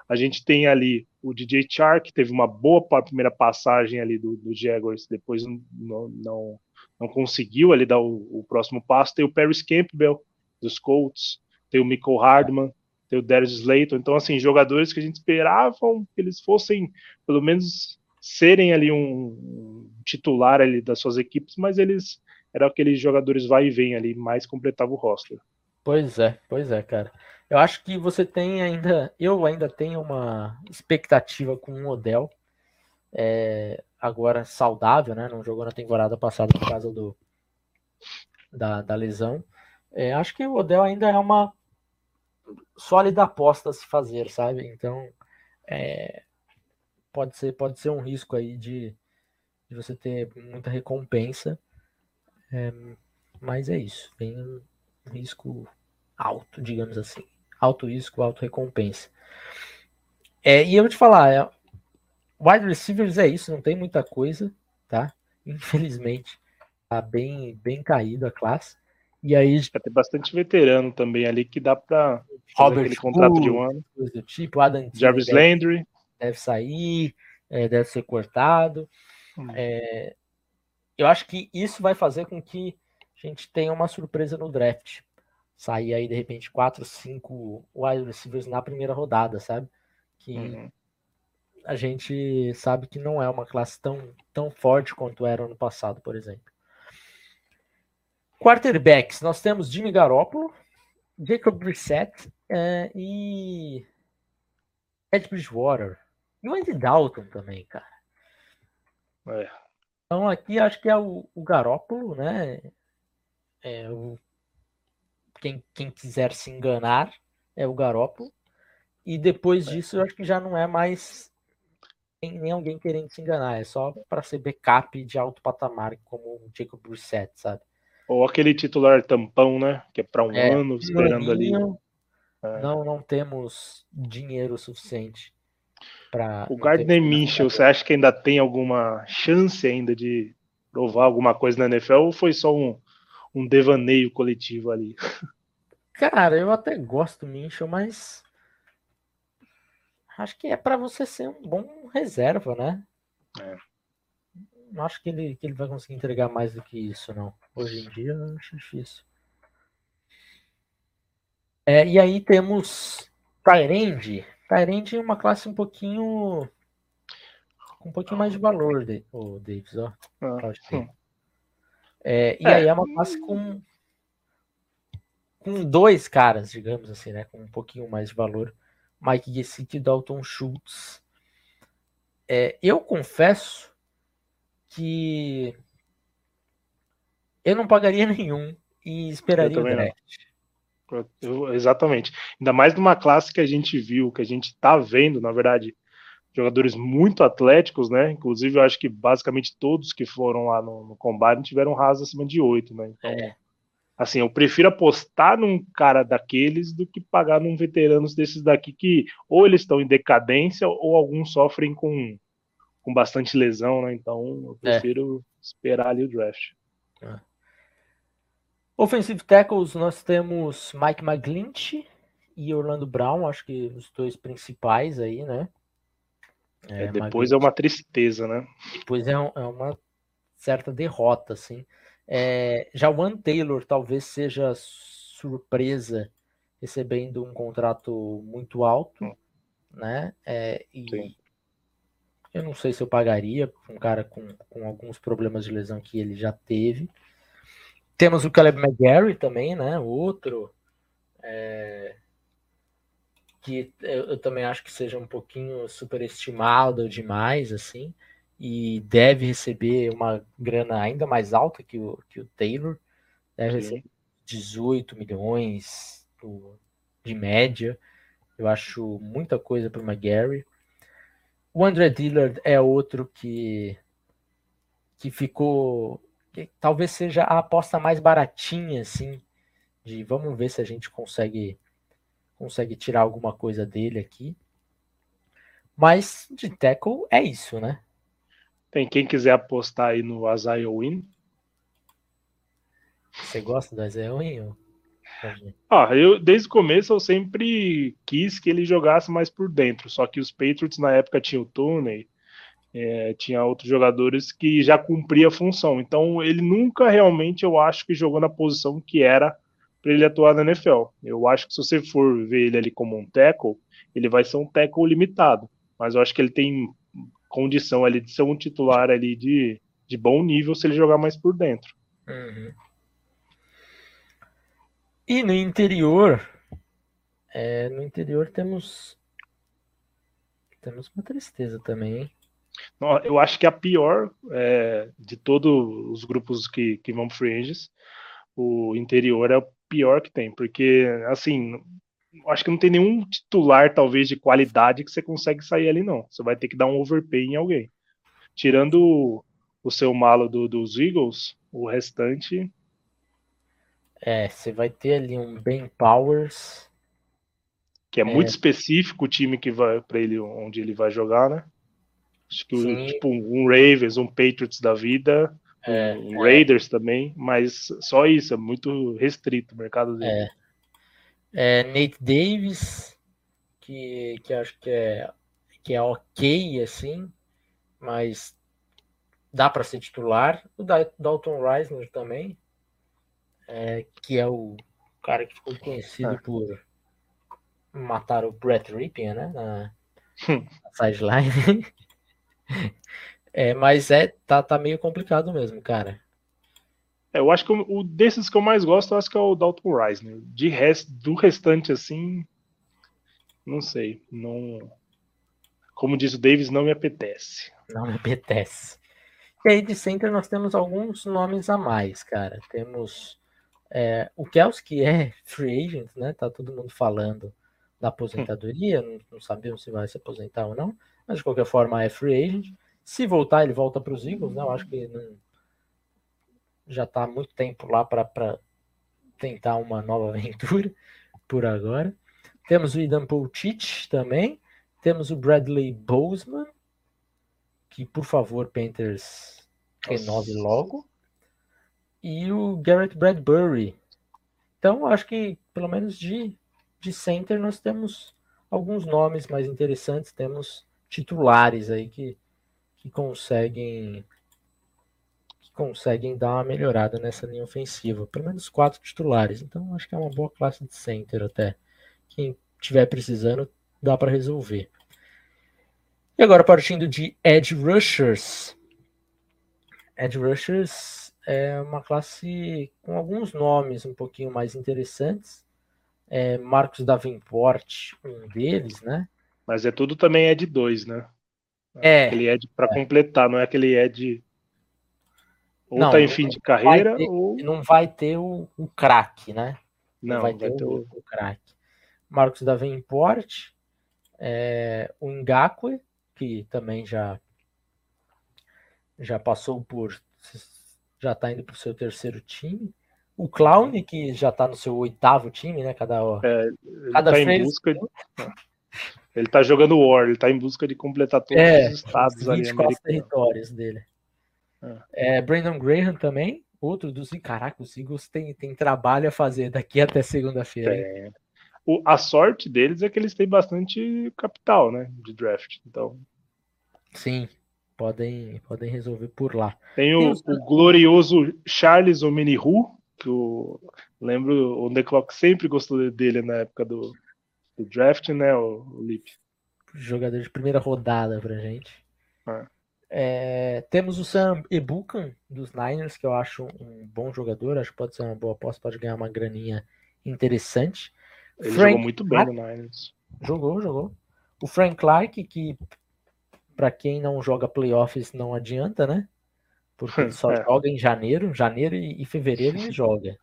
A gente tem ali o DJ Chark, que teve uma boa primeira passagem ali do, do Jaguars, depois não, não, não conseguiu ali dar o, o, próximo passo. Tem o Paris Campbell, dos Colts, tem o Michael Hardman, tem o Darius Slayton. Então, assim, jogadores que a gente esperava que eles fossem, pelo menos, serem ali um, titular ali das suas equipes, mas eles eram aqueles jogadores vai e vem ali, mais completava o roster. Pois é, pois é, cara. Eu acho que você tem ainda. Eu ainda tenho uma expectativa com o Odell. É, agora saudável, né? Não jogou na temporada passada por causa do, da, da lesão. É, acho que o Odell ainda é uma sólida aposta a se fazer, sabe? Então é, pode, ser, pode ser um risco aí de, de você ter muita recompensa. É, mas é isso. Tem um risco alto, digamos assim alto risco, alto recompensa. É, e eu vou te falar, é, wide receivers é isso, não tem muita coisa, tá? Infelizmente, tá bem, bem caído a classe. E aí. Vai ter bastante veterano também ali que dá para Robert aquele contrato de um ano. Do tipo, Adam Jarvis deve, Landry. Deve sair, é, deve ser cortado. Hum. É, eu acho que isso vai fazer com que a gente tenha uma surpresa no draft sair aí de repente quatro, cinco wide receivers na primeira rodada, sabe? Que uhum. a gente sabe que não é uma classe tão, tão forte quanto era ano passado, por exemplo. Quarterbacks, nós temos Jimmy Garoppolo, Jacob Brissett é, e Ed Bridgewater. E o Andy Dalton também, cara. É. Então aqui acho que é o, o Garópolo, né? É, o quem, quem quiser se enganar é o Garópolo. E depois é. disso, eu acho que já não é mais nem alguém querendo se enganar. É só para ser backup de alto patamar, como o Jacob Brissett, sabe? Ou aquele titular tampão, né? Que é para um é, ano esperando ali. É. Não, não temos dinheiro suficiente para. O Gardner Minshew, você acha que ainda tem alguma chance ainda de provar alguma coisa na NFL ou foi só um, um devaneio coletivo ali. Cara, eu até gosto do Minchel, mas acho que é para você ser um bom reserva, né? É. Não acho que ele, que ele vai conseguir entregar mais do que isso, não. Hoje em dia acho difícil. É, e aí temos Tyrande. Tyrande é uma classe um pouquinho. com um pouquinho mais de valor, o Davis, ó. Ah, é, e é. aí é uma classe com, com dois caras, digamos assim, né? Com um pouquinho mais de valor. Mike Gesicki e Dalton Schultz. É, eu confesso que eu não pagaria nenhum e esperaria o draft. Eu, exatamente. Ainda mais numa classe que a gente viu, que a gente tá vendo, na verdade, jogadores muito atléticos, né? Inclusive, eu acho que basicamente todos que foram lá no, no combate tiveram raso acima de 8, né? Então, é. assim, eu prefiro apostar num cara daqueles do que pagar num veteranos desses daqui que ou eles estão em decadência ou alguns sofrem com, com bastante lesão, né? Então, eu é. prefiro é. esperar ali o draft. É. Offensive tackles, nós temos Mike McGlinch e Orlando Brown, acho que os dois principais aí, né? É, é, depois é uma tristeza, né? Depois é, um, é uma certa derrota, assim. É, já o One Taylor talvez seja surpresa recebendo um contrato muito alto, hum. né? É, e Sim. Eu não sei se eu pagaria um cara com, com alguns problemas de lesão que ele já teve. Temos o Caleb McGarry também, né? Outro é, que eu, eu, também acho que seja um pouquinho superestimado demais, assim, e deve receber uma grana ainda mais alta que o, que o Taylor, deve Sim. receber 18 milhões de média. Eu acho muita coisa para o McGarry. O André Dillard é outro que, que ficou. Que talvez seja a aposta mais baratinha, assim. De vamos ver se a gente consegue consegue tirar alguma coisa dele aqui. Mas de tackle é isso, né? Tem quem quiser apostar aí no Isaiah Win. Você gosta do Isaiah Win? Ah, eu desde o começo eu sempre quis que ele jogasse mais por dentro, só que os Patriots na época tinham o Tony, é, tinha outros jogadores que já cumpria a função. Então ele nunca realmente eu acho que jogou na posição que era para ele atuar na NFL. Eu acho que se você for ver ele ali como um tackle, ele vai ser um tackle limitado, mas eu acho que ele tem condição ali de ser um titular ali de, de bom nível se ele jogar mais por dentro. Uhum. E no interior, é, no interior temos temos uma tristeza também, hein? Eu acho que a pior é, de todos os grupos que, que vão free agents, o interior é o pior que tem, porque assim, acho que não tem nenhum titular talvez de qualidade que você consegue sair ali não. Você vai ter que dar um overpay em alguém. Tirando o, o seu malo do, dos Eagles, o restante é, você vai ter ali um Ben Powers. Que é, é. muito específico o time que vai para ele onde ele vai jogar, né? Acho que o, tipo um Ravens, um Patriots da vida, é, um, é. Raiders também, mas só isso, é muito restrito o mercado dele. É. é Nate Davis, que, que acho que é, que é ok, assim, mas dá para ser titular. O Dalton Reisner também, é, que é o cara que ficou conhecido ah. por matar o Brett Ripien, né? Na, hum. na sideline. é, mas é, tá, tá meio complicado mesmo, cara. É, eu acho que o, desses que eu mais gosto, eu acho que é o Dalton Reisner. De resto, do restante, assim, não sei. Não, como diz o Davis, não me apetece. Não me apetece. E aí de center nós temos alguns nomes a mais, cara. Temos é, o Kels, que é free agent, né? Tá todo mundo falando da aposentadoria, não, não sabemos se vai se aposentar ou não, mas de qualquer forma é free agent. Se voltar, ele volta para os Eagles, né? Eu acho que não, já está há muito tempo lá para tentar uma nova aventura por agora. Temos o Idan Polchich também. Temos o Bradley Bozeman, que por favor, Panthers renove logo e o Garrett Bradbury. Então, acho que pelo menos de, de center nós temos alguns nomes mais interessantes, temos titulares aí que, que conseguem que conseguem dar uma melhorada nessa linha ofensiva, pelo menos quatro titulares. Então, acho que é uma boa classe de center até. Quem tiver precisando, dá para resolver. E agora partindo de edge rushers. Edge rushers é uma classe com alguns nomes um pouquinho mais interessantes. É, Marcos Davenport, um deles, né? Mas é tudo também é de dois, né? É. Aquele Ed para é. completar, não é aquele Ed ou não, tá em fim de carreira ter, ou não vai ter o, o craque, né? Não, não vai, vai, ter, ter o, o craque. Marcos Davenport, é, o Ngakwe, que também já já passou por já está indo para o seu terceiro time. O Clown, que já está no seu oitavo time, né? Cada, é, ele cada tá em busca de... Ele está jogando War, ele está em busca de completar todos é, os estados os ali territórios dele. É. é. Brandon Graham também, outro dos. Caraca, os Eagles tem, tem trabalho a fazer daqui até segunda-feira. É. A sorte deles é que eles têm bastante capital, né? De draft. Então. Sim podem, podem resolver por lá. Tem o, o glorioso Charles Omenihu, que eu lembro, o The Clock sempre gostou dele na época do, do draft, né, o, o Lip. Jogador de primeira rodada pra gente. É. É, temos o Sam Ebukan dos Niners, que eu acho um bom jogador, acho que pode ser uma boa aposta, pode ganhar uma graninha interessante. Ele Frank jogou muito bem Clark, no Niners. Jogou, jogou. O Frank Clark, que para quem não joga playoffs não adianta, né? Porque ele só é. joga em janeiro, janeiro e, fevereiro ele joga.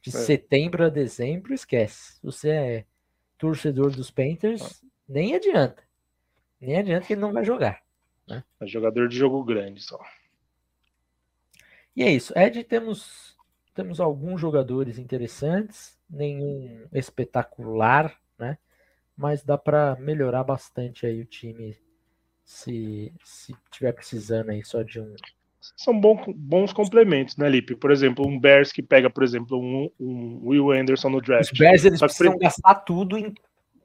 De é. setembro a dezembro, esquece. Você é torcedor dos Panthers, nem adianta. Nem adianta que ele não vai jogar. Né? É jogador de jogo grande só. E é isso. Ed, temos, temos alguns jogadores interessantes, nenhum espetacular, né? Mas dá para melhorar bastante aí o time se, se tiver precisando aí só de um. São bons, bons complementos, né, Lipe? Por exemplo, um Bears que pega, por exemplo, um, um Will Anderson no draft. Os Bears eles precisam gastar tudo em,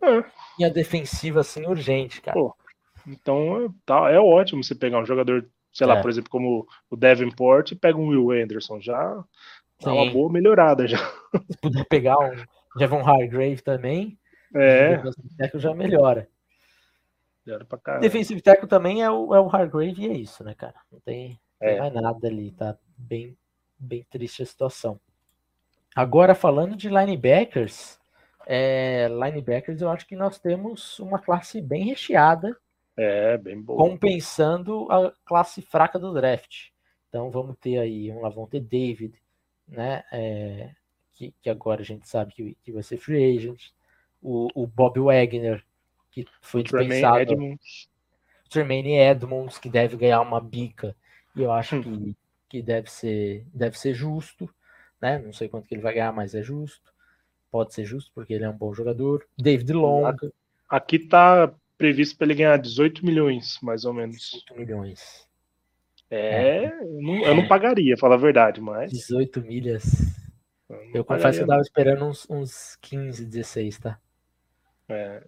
é. em a defensiva assim urgente, cara. Pô, então tá, é ótimo você pegar um jogador, sei lá, é. por exemplo, como o Davenport e pega um Will Anderson, já é uma boa melhorada já. Se puder pegar um Javon Hargrave também, é. já melhora. Melhora pra caramba. Defensive tackle também é o, é o Hargrave e é isso, né, cara? Não tem, é. mais nada ali, tá bem, bem triste a situação. Agora, falando de linebackers, é, linebackers, eu acho que nós temos uma classe bem recheada é, bem boa. Compensando a classe fraca do draft. Então vamos ter aí um Lavonte David, né? É, que, que, agora a gente sabe que, que vai ser free agent. O, o Bob Wagner, que foi dispensado. Edmonds. Tremaine Edmonds, que deve ganhar uma bica. E eu acho hum. que, que deve, ser, deve ser justo. Né? Não sei quanto que ele vai ganhar, mas é justo. Pode ser justo, porque ele é um bom jogador. David Long. Aqui tá previsto para ele ganhar 18 milhões, mais ou menos. 18 milhões. É, é. Eu, não, eu não pagaria, falar a verdade, mas. 18 milhas. Eu, eu confesso que eu tava esperando uns, uns 15, 16, tá? É.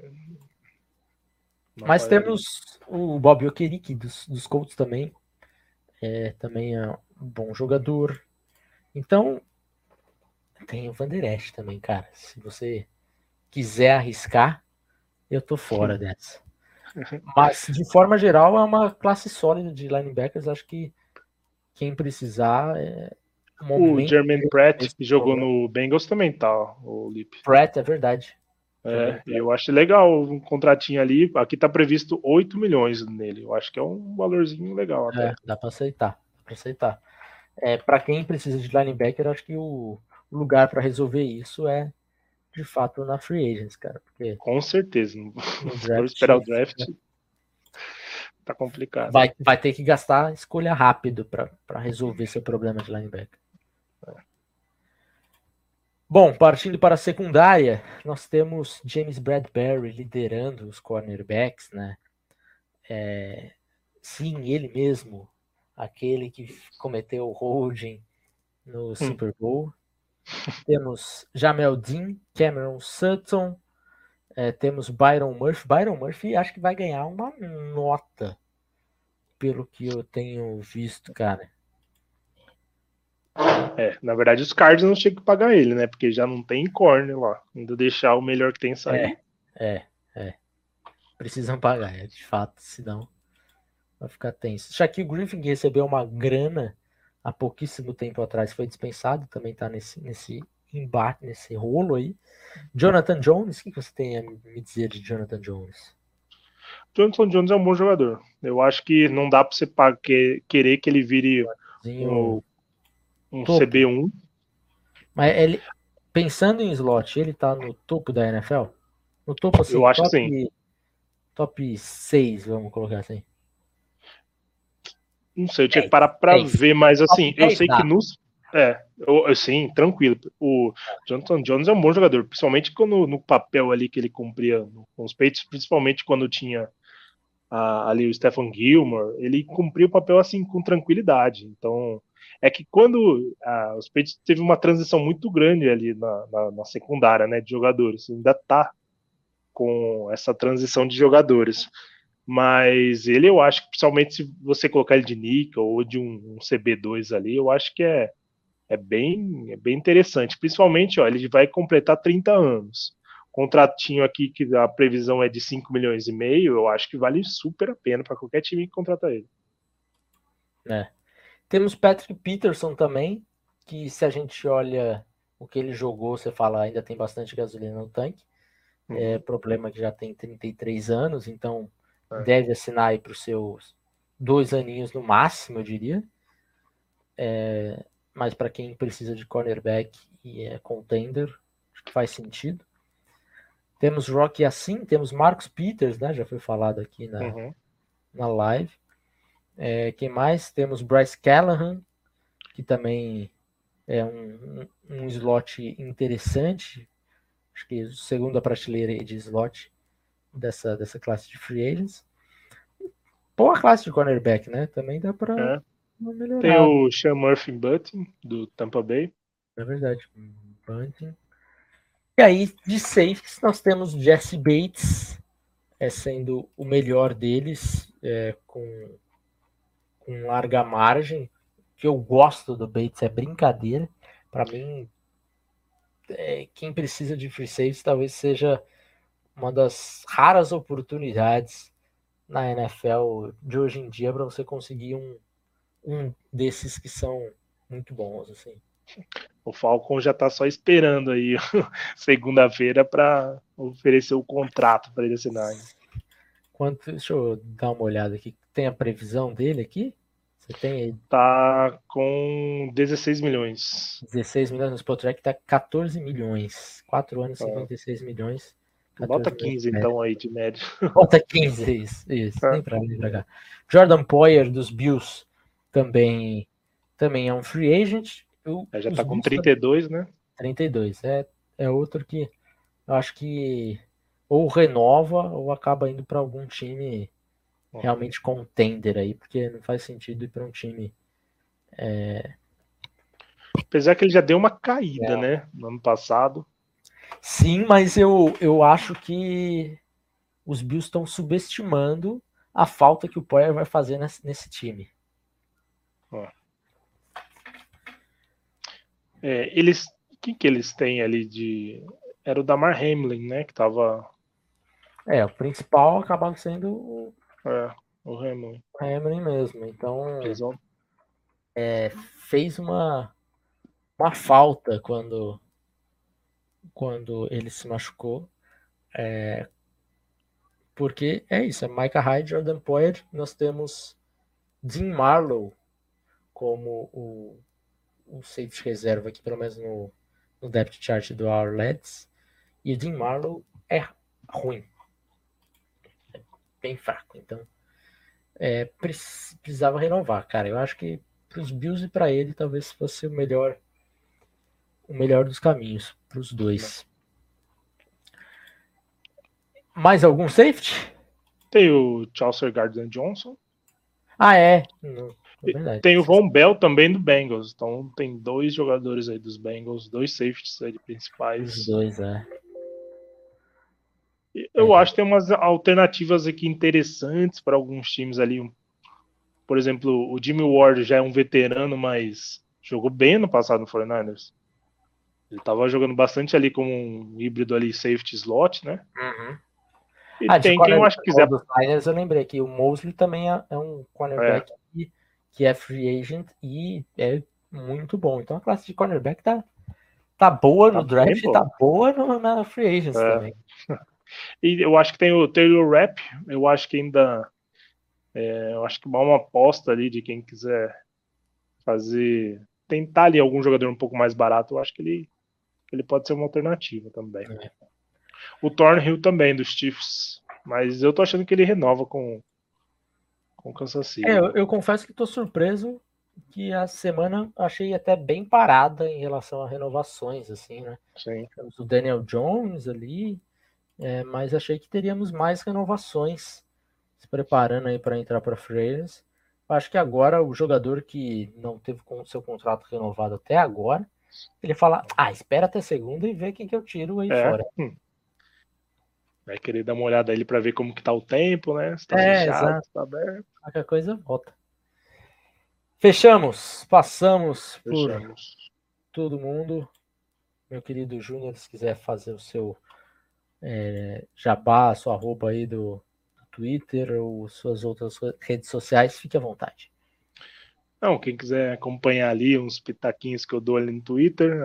Mas temos o Bob Okereke dos, dos Colts também. É, também é um bom jogador. Então, tem o Vanderest também, cara. Se você quiser arriscar, eu tô fora dessa. Mas, de forma geral, é uma classe sólida de linebackers. Acho que quem precisar é. Um o Jermaine Pratt, que jogou no Bengals, também tá, o Lip. Pratt, é verdade. É, eu acho legal um contratinho ali. Aqui tá previsto 8 milhões nele. Eu acho que é um valorzinho legal. Até. É, dá para aceitar. Dá pra aceitar. É, para quem precisa de linebacker, acho que o lugar para resolver isso é de fato na free agents, cara. Porque Com certeza. Se for esperar o draft, né? tá complicado. Vai, vai ter que gastar escolha rápido para resolver seu problema de linebacker. Bom, partindo para a secundária, nós temos James Bradbury liderando os cornerbacks, né? É, sim, ele mesmo, aquele que cometeu o holding no hum. Super Bowl, temos Jamel Dean, Cameron Sutton, é, temos Byron Murphy. Byron Murphy acho que vai ganhar uma nota, pelo que eu tenho visto, cara. É, na verdade os Cards não chegam a pagar ele, né? Porque já não tem corner lá. Ainda deixar o melhor que tem sair. É, é, é. Precisam pagar, é, de fato, senão vai ficar tenso. Shaquille Griffin recebeu uma grana há pouquíssimo tempo atrás foi dispensado, também está nesse, nesse embate, nesse rolo aí. Jonathan Jones, o que você tem a me dizer de Jonathan Jones? Jonathan Jones é um bom jogador. Eu acho que não dá para você querer que ele vire um, um CB1. Mas ele, pensando em slot, ele tá no topo da NFL? No topo assim, Eu acho top, que sim. Top 6, vamos colocar assim. Não sei, eu tinha que parar para ver, mas assim, eu sei que nos. É, eu, eu, sim, tranquilo. O Jonathan Jones é um bom jogador, principalmente quando, no papel ali que ele cumpria com os peitos, principalmente quando tinha a, ali o Stephen Gilmore, ele cumpria o papel assim com tranquilidade. Então, é que quando a, os peitos teve uma transição muito grande ali na, na, na secundária, né, de jogadores, ainda tá com essa transição de jogadores. Mas ele, eu acho que, principalmente se você colocar ele de nickel ou de um, um CB2 ali, eu acho que é, é, bem, é bem interessante. Principalmente, ó, ele vai completar 30 anos. Contratinho aqui que a previsão é de 5 milhões e meio, eu acho que vale super a pena para qualquer time que contratar ele. É. Temos Patrick Peterson também, que se a gente olha o que ele jogou, você fala ainda tem bastante gasolina no tanque. Uhum. É, problema que já tem 33 anos, então é. deve assinar aí para os seus dois aninhos no máximo, eu diria. É, mas para quem precisa de cornerback e é contender, acho que faz sentido. Temos Rocky assim, temos Marcos Peters, né? Já foi falado aqui na, uhum. na live. É, quem mais? Temos Bryce Callahan, que também é um, um slot interessante. Acho que segunda prateleira de slot dessa, dessa classe de free agents. Boa classe de cornerback, né? Também dá para é. melhorar. Tem o Sean Murphy Bunting, do Tampa Bay. É verdade. Bunting. E aí, de safes, nós temos Jesse Bates é, sendo o melhor deles, é, com, com larga margem. que eu gosto do Bates é brincadeira. Para mim, é, quem precisa de free safes talvez seja uma das raras oportunidades na NFL de hoje em dia para você conseguir um, um desses que são muito bons. assim. O Falcon já está só esperando aí segunda-feira para oferecer o contrato para ele assinar. Quanto, deixa eu dar uma olhada aqui. Tem a previsão dele aqui? Você tem aí? Tá com 16 milhões. 16 milhões no Spotrack tá 14 milhões. 4 anos, 56 ah. milhões. Bota 15 então aí de média. Bota 15, isso, isso. É. pra, pra cá. Jordan Poyer dos Bills também, também é um free agent. Eu, já tá com 32, né? 32. É, é outro que eu acho que ou renova ou acaba indo para algum time realmente contender aí, porque não faz sentido ir para um time. É... Apesar que ele já deu uma caída, é. né? No ano passado. Sim, mas eu, eu acho que os Bills estão subestimando a falta que o Poyer vai fazer nesse, nesse time. É, eles. Quem que eles têm ali de. Era o Damar Hamlin, né? Que tava. É, o principal acabava sendo o. É, o Hamlin. Hamlin mesmo. Então. É, fez uma. Uma falta quando. Quando ele se machucou. É, porque é isso, é Micah Hyde, Jordan Poyer, nós temos Dean Marlowe como o um safety reserva aqui, pelo menos no, no depth chart do Our Lads. E o Dean Marlowe é ruim. Bem fraco. Então, é, precisava renovar, cara. Eu acho que para os Bills e para ele talvez fosse o melhor o melhor dos caminhos para os dois. Mais algum safety? Tem o Chaucer Gardner Johnson. Ah, é. Não, é tem o Von Bell também do Bengals. Então tem dois jogadores aí dos Bengals, dois safeties aí principais. Os dois, é. Eu é. acho que tem umas alternativas aqui interessantes para alguns times ali. Por exemplo, o Jimmy Ward já é um veterano, mas jogou bem no passado no 49ers. Ele estava jogando bastante ali como um híbrido ali safety slot, né? Uhum. E ah, tem quem eu acho que quiser. Dos Niners, eu lembrei que o Mosley também é, é um cornerback é que é free agent e é muito bom. Então a classe de cornerback tá, tá boa no tá draft e tá boa no, na free agent é. também. E eu acho que tem o Taylor Rap, eu acho que ainda. É, eu acho que é uma aposta ali de quem quiser fazer. Tentar ali algum jogador um pouco mais barato, eu acho que ele, ele pode ser uma alternativa também. É. O Thornhill também, dos Chiefs. Mas eu tô achando que ele renova com, com Kansas City. É, eu, eu, confesso que estou surpreso que a semana achei até bem parada em relação a renovações, assim, né? Sim. Temos o Daniel Jones ali, é, mas achei que teríamos mais renovações se preparando aí para entrar para Freiras. Acho que agora o jogador que não teve com seu contrato renovado até agora, ele fala: ah, espera até segunda e vê quem que eu tiro aí é. fora. Hum. Vai querer dar uma olhada ali para ver como que tá o tempo, né? Se tá é, fechado, exato. se tá aberto. Qualquer coisa, volta. Fechamos, passamos Fechamos. por todo mundo. Meu querido Júnior, se quiser fazer o seu é, jabá, sua arroba aí do, do Twitter ou suas outras redes sociais, fique à vontade. Não, quem quiser acompanhar ali uns pitaquinhos que eu dou ali no Twitter,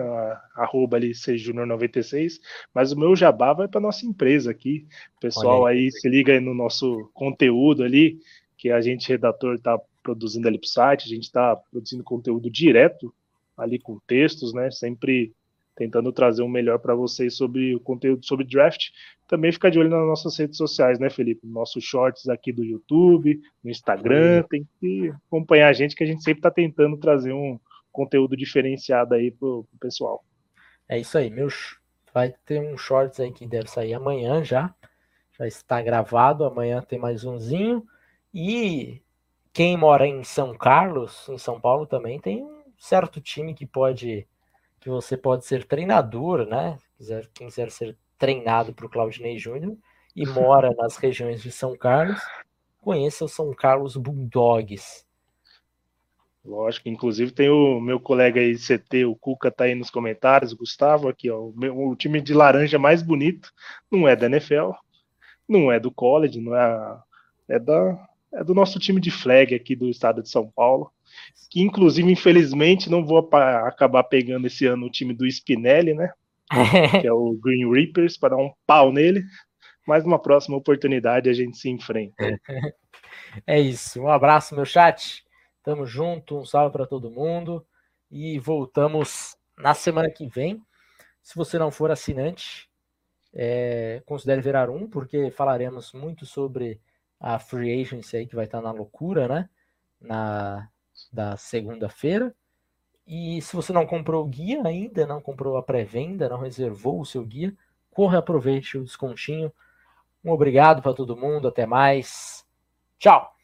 arroba ali cjunior96, mas o meu jabá vai para nossa empresa aqui. pessoal aí, aí se liga aí no nosso conteúdo ali, que a gente, redator, está produzindo ali para o site, a gente está produzindo conteúdo direto ali com textos, né? Sempre tentando trazer o um melhor para vocês sobre o conteúdo sobre draft. Também fica de olho nas nossas redes sociais, né, Felipe? Nossos shorts aqui do YouTube, no Instagram, tem que acompanhar a gente que a gente sempre está tentando trazer um conteúdo diferenciado aí pro, pro pessoal. É isso aí, meu vai ter um shorts aí que deve sair amanhã já. Já está gravado, amanhã tem mais umzinho. E quem mora em São Carlos, em São Paulo também, tem um certo time que pode que você pode ser treinador, né? Quiser, quem quiser ser treinado para o Claudinei Júnior e mora nas regiões de São Carlos, conheça o São Carlos Bulldogs. Lógico, inclusive tem o meu colega aí de CT, o Cuca tá aí nos comentários, o Gustavo aqui, ó, o, meu, o time de laranja mais bonito, não é da NFL, não é do college, não é, é da é do nosso time de flag aqui do estado de São Paulo que inclusive, infelizmente, não vou acabar pegando esse ano o time do Spinelli, né? que é o Green Reapers, para dar um pau nele. Mas numa próxima oportunidade a gente se enfrenta. É isso. Um abraço, meu chat. Tamo junto. Um salve para todo mundo. E voltamos na semana que vem. Se você não for assinante, é, considere virar um, porque falaremos muito sobre a free agency aí que vai estar na loucura, né? Na, da segunda-feira. E se você não comprou o guia ainda, não comprou a pré-venda, não reservou o seu guia, corre, aproveite o descontinho. Um obrigado para todo mundo, até mais. Tchau!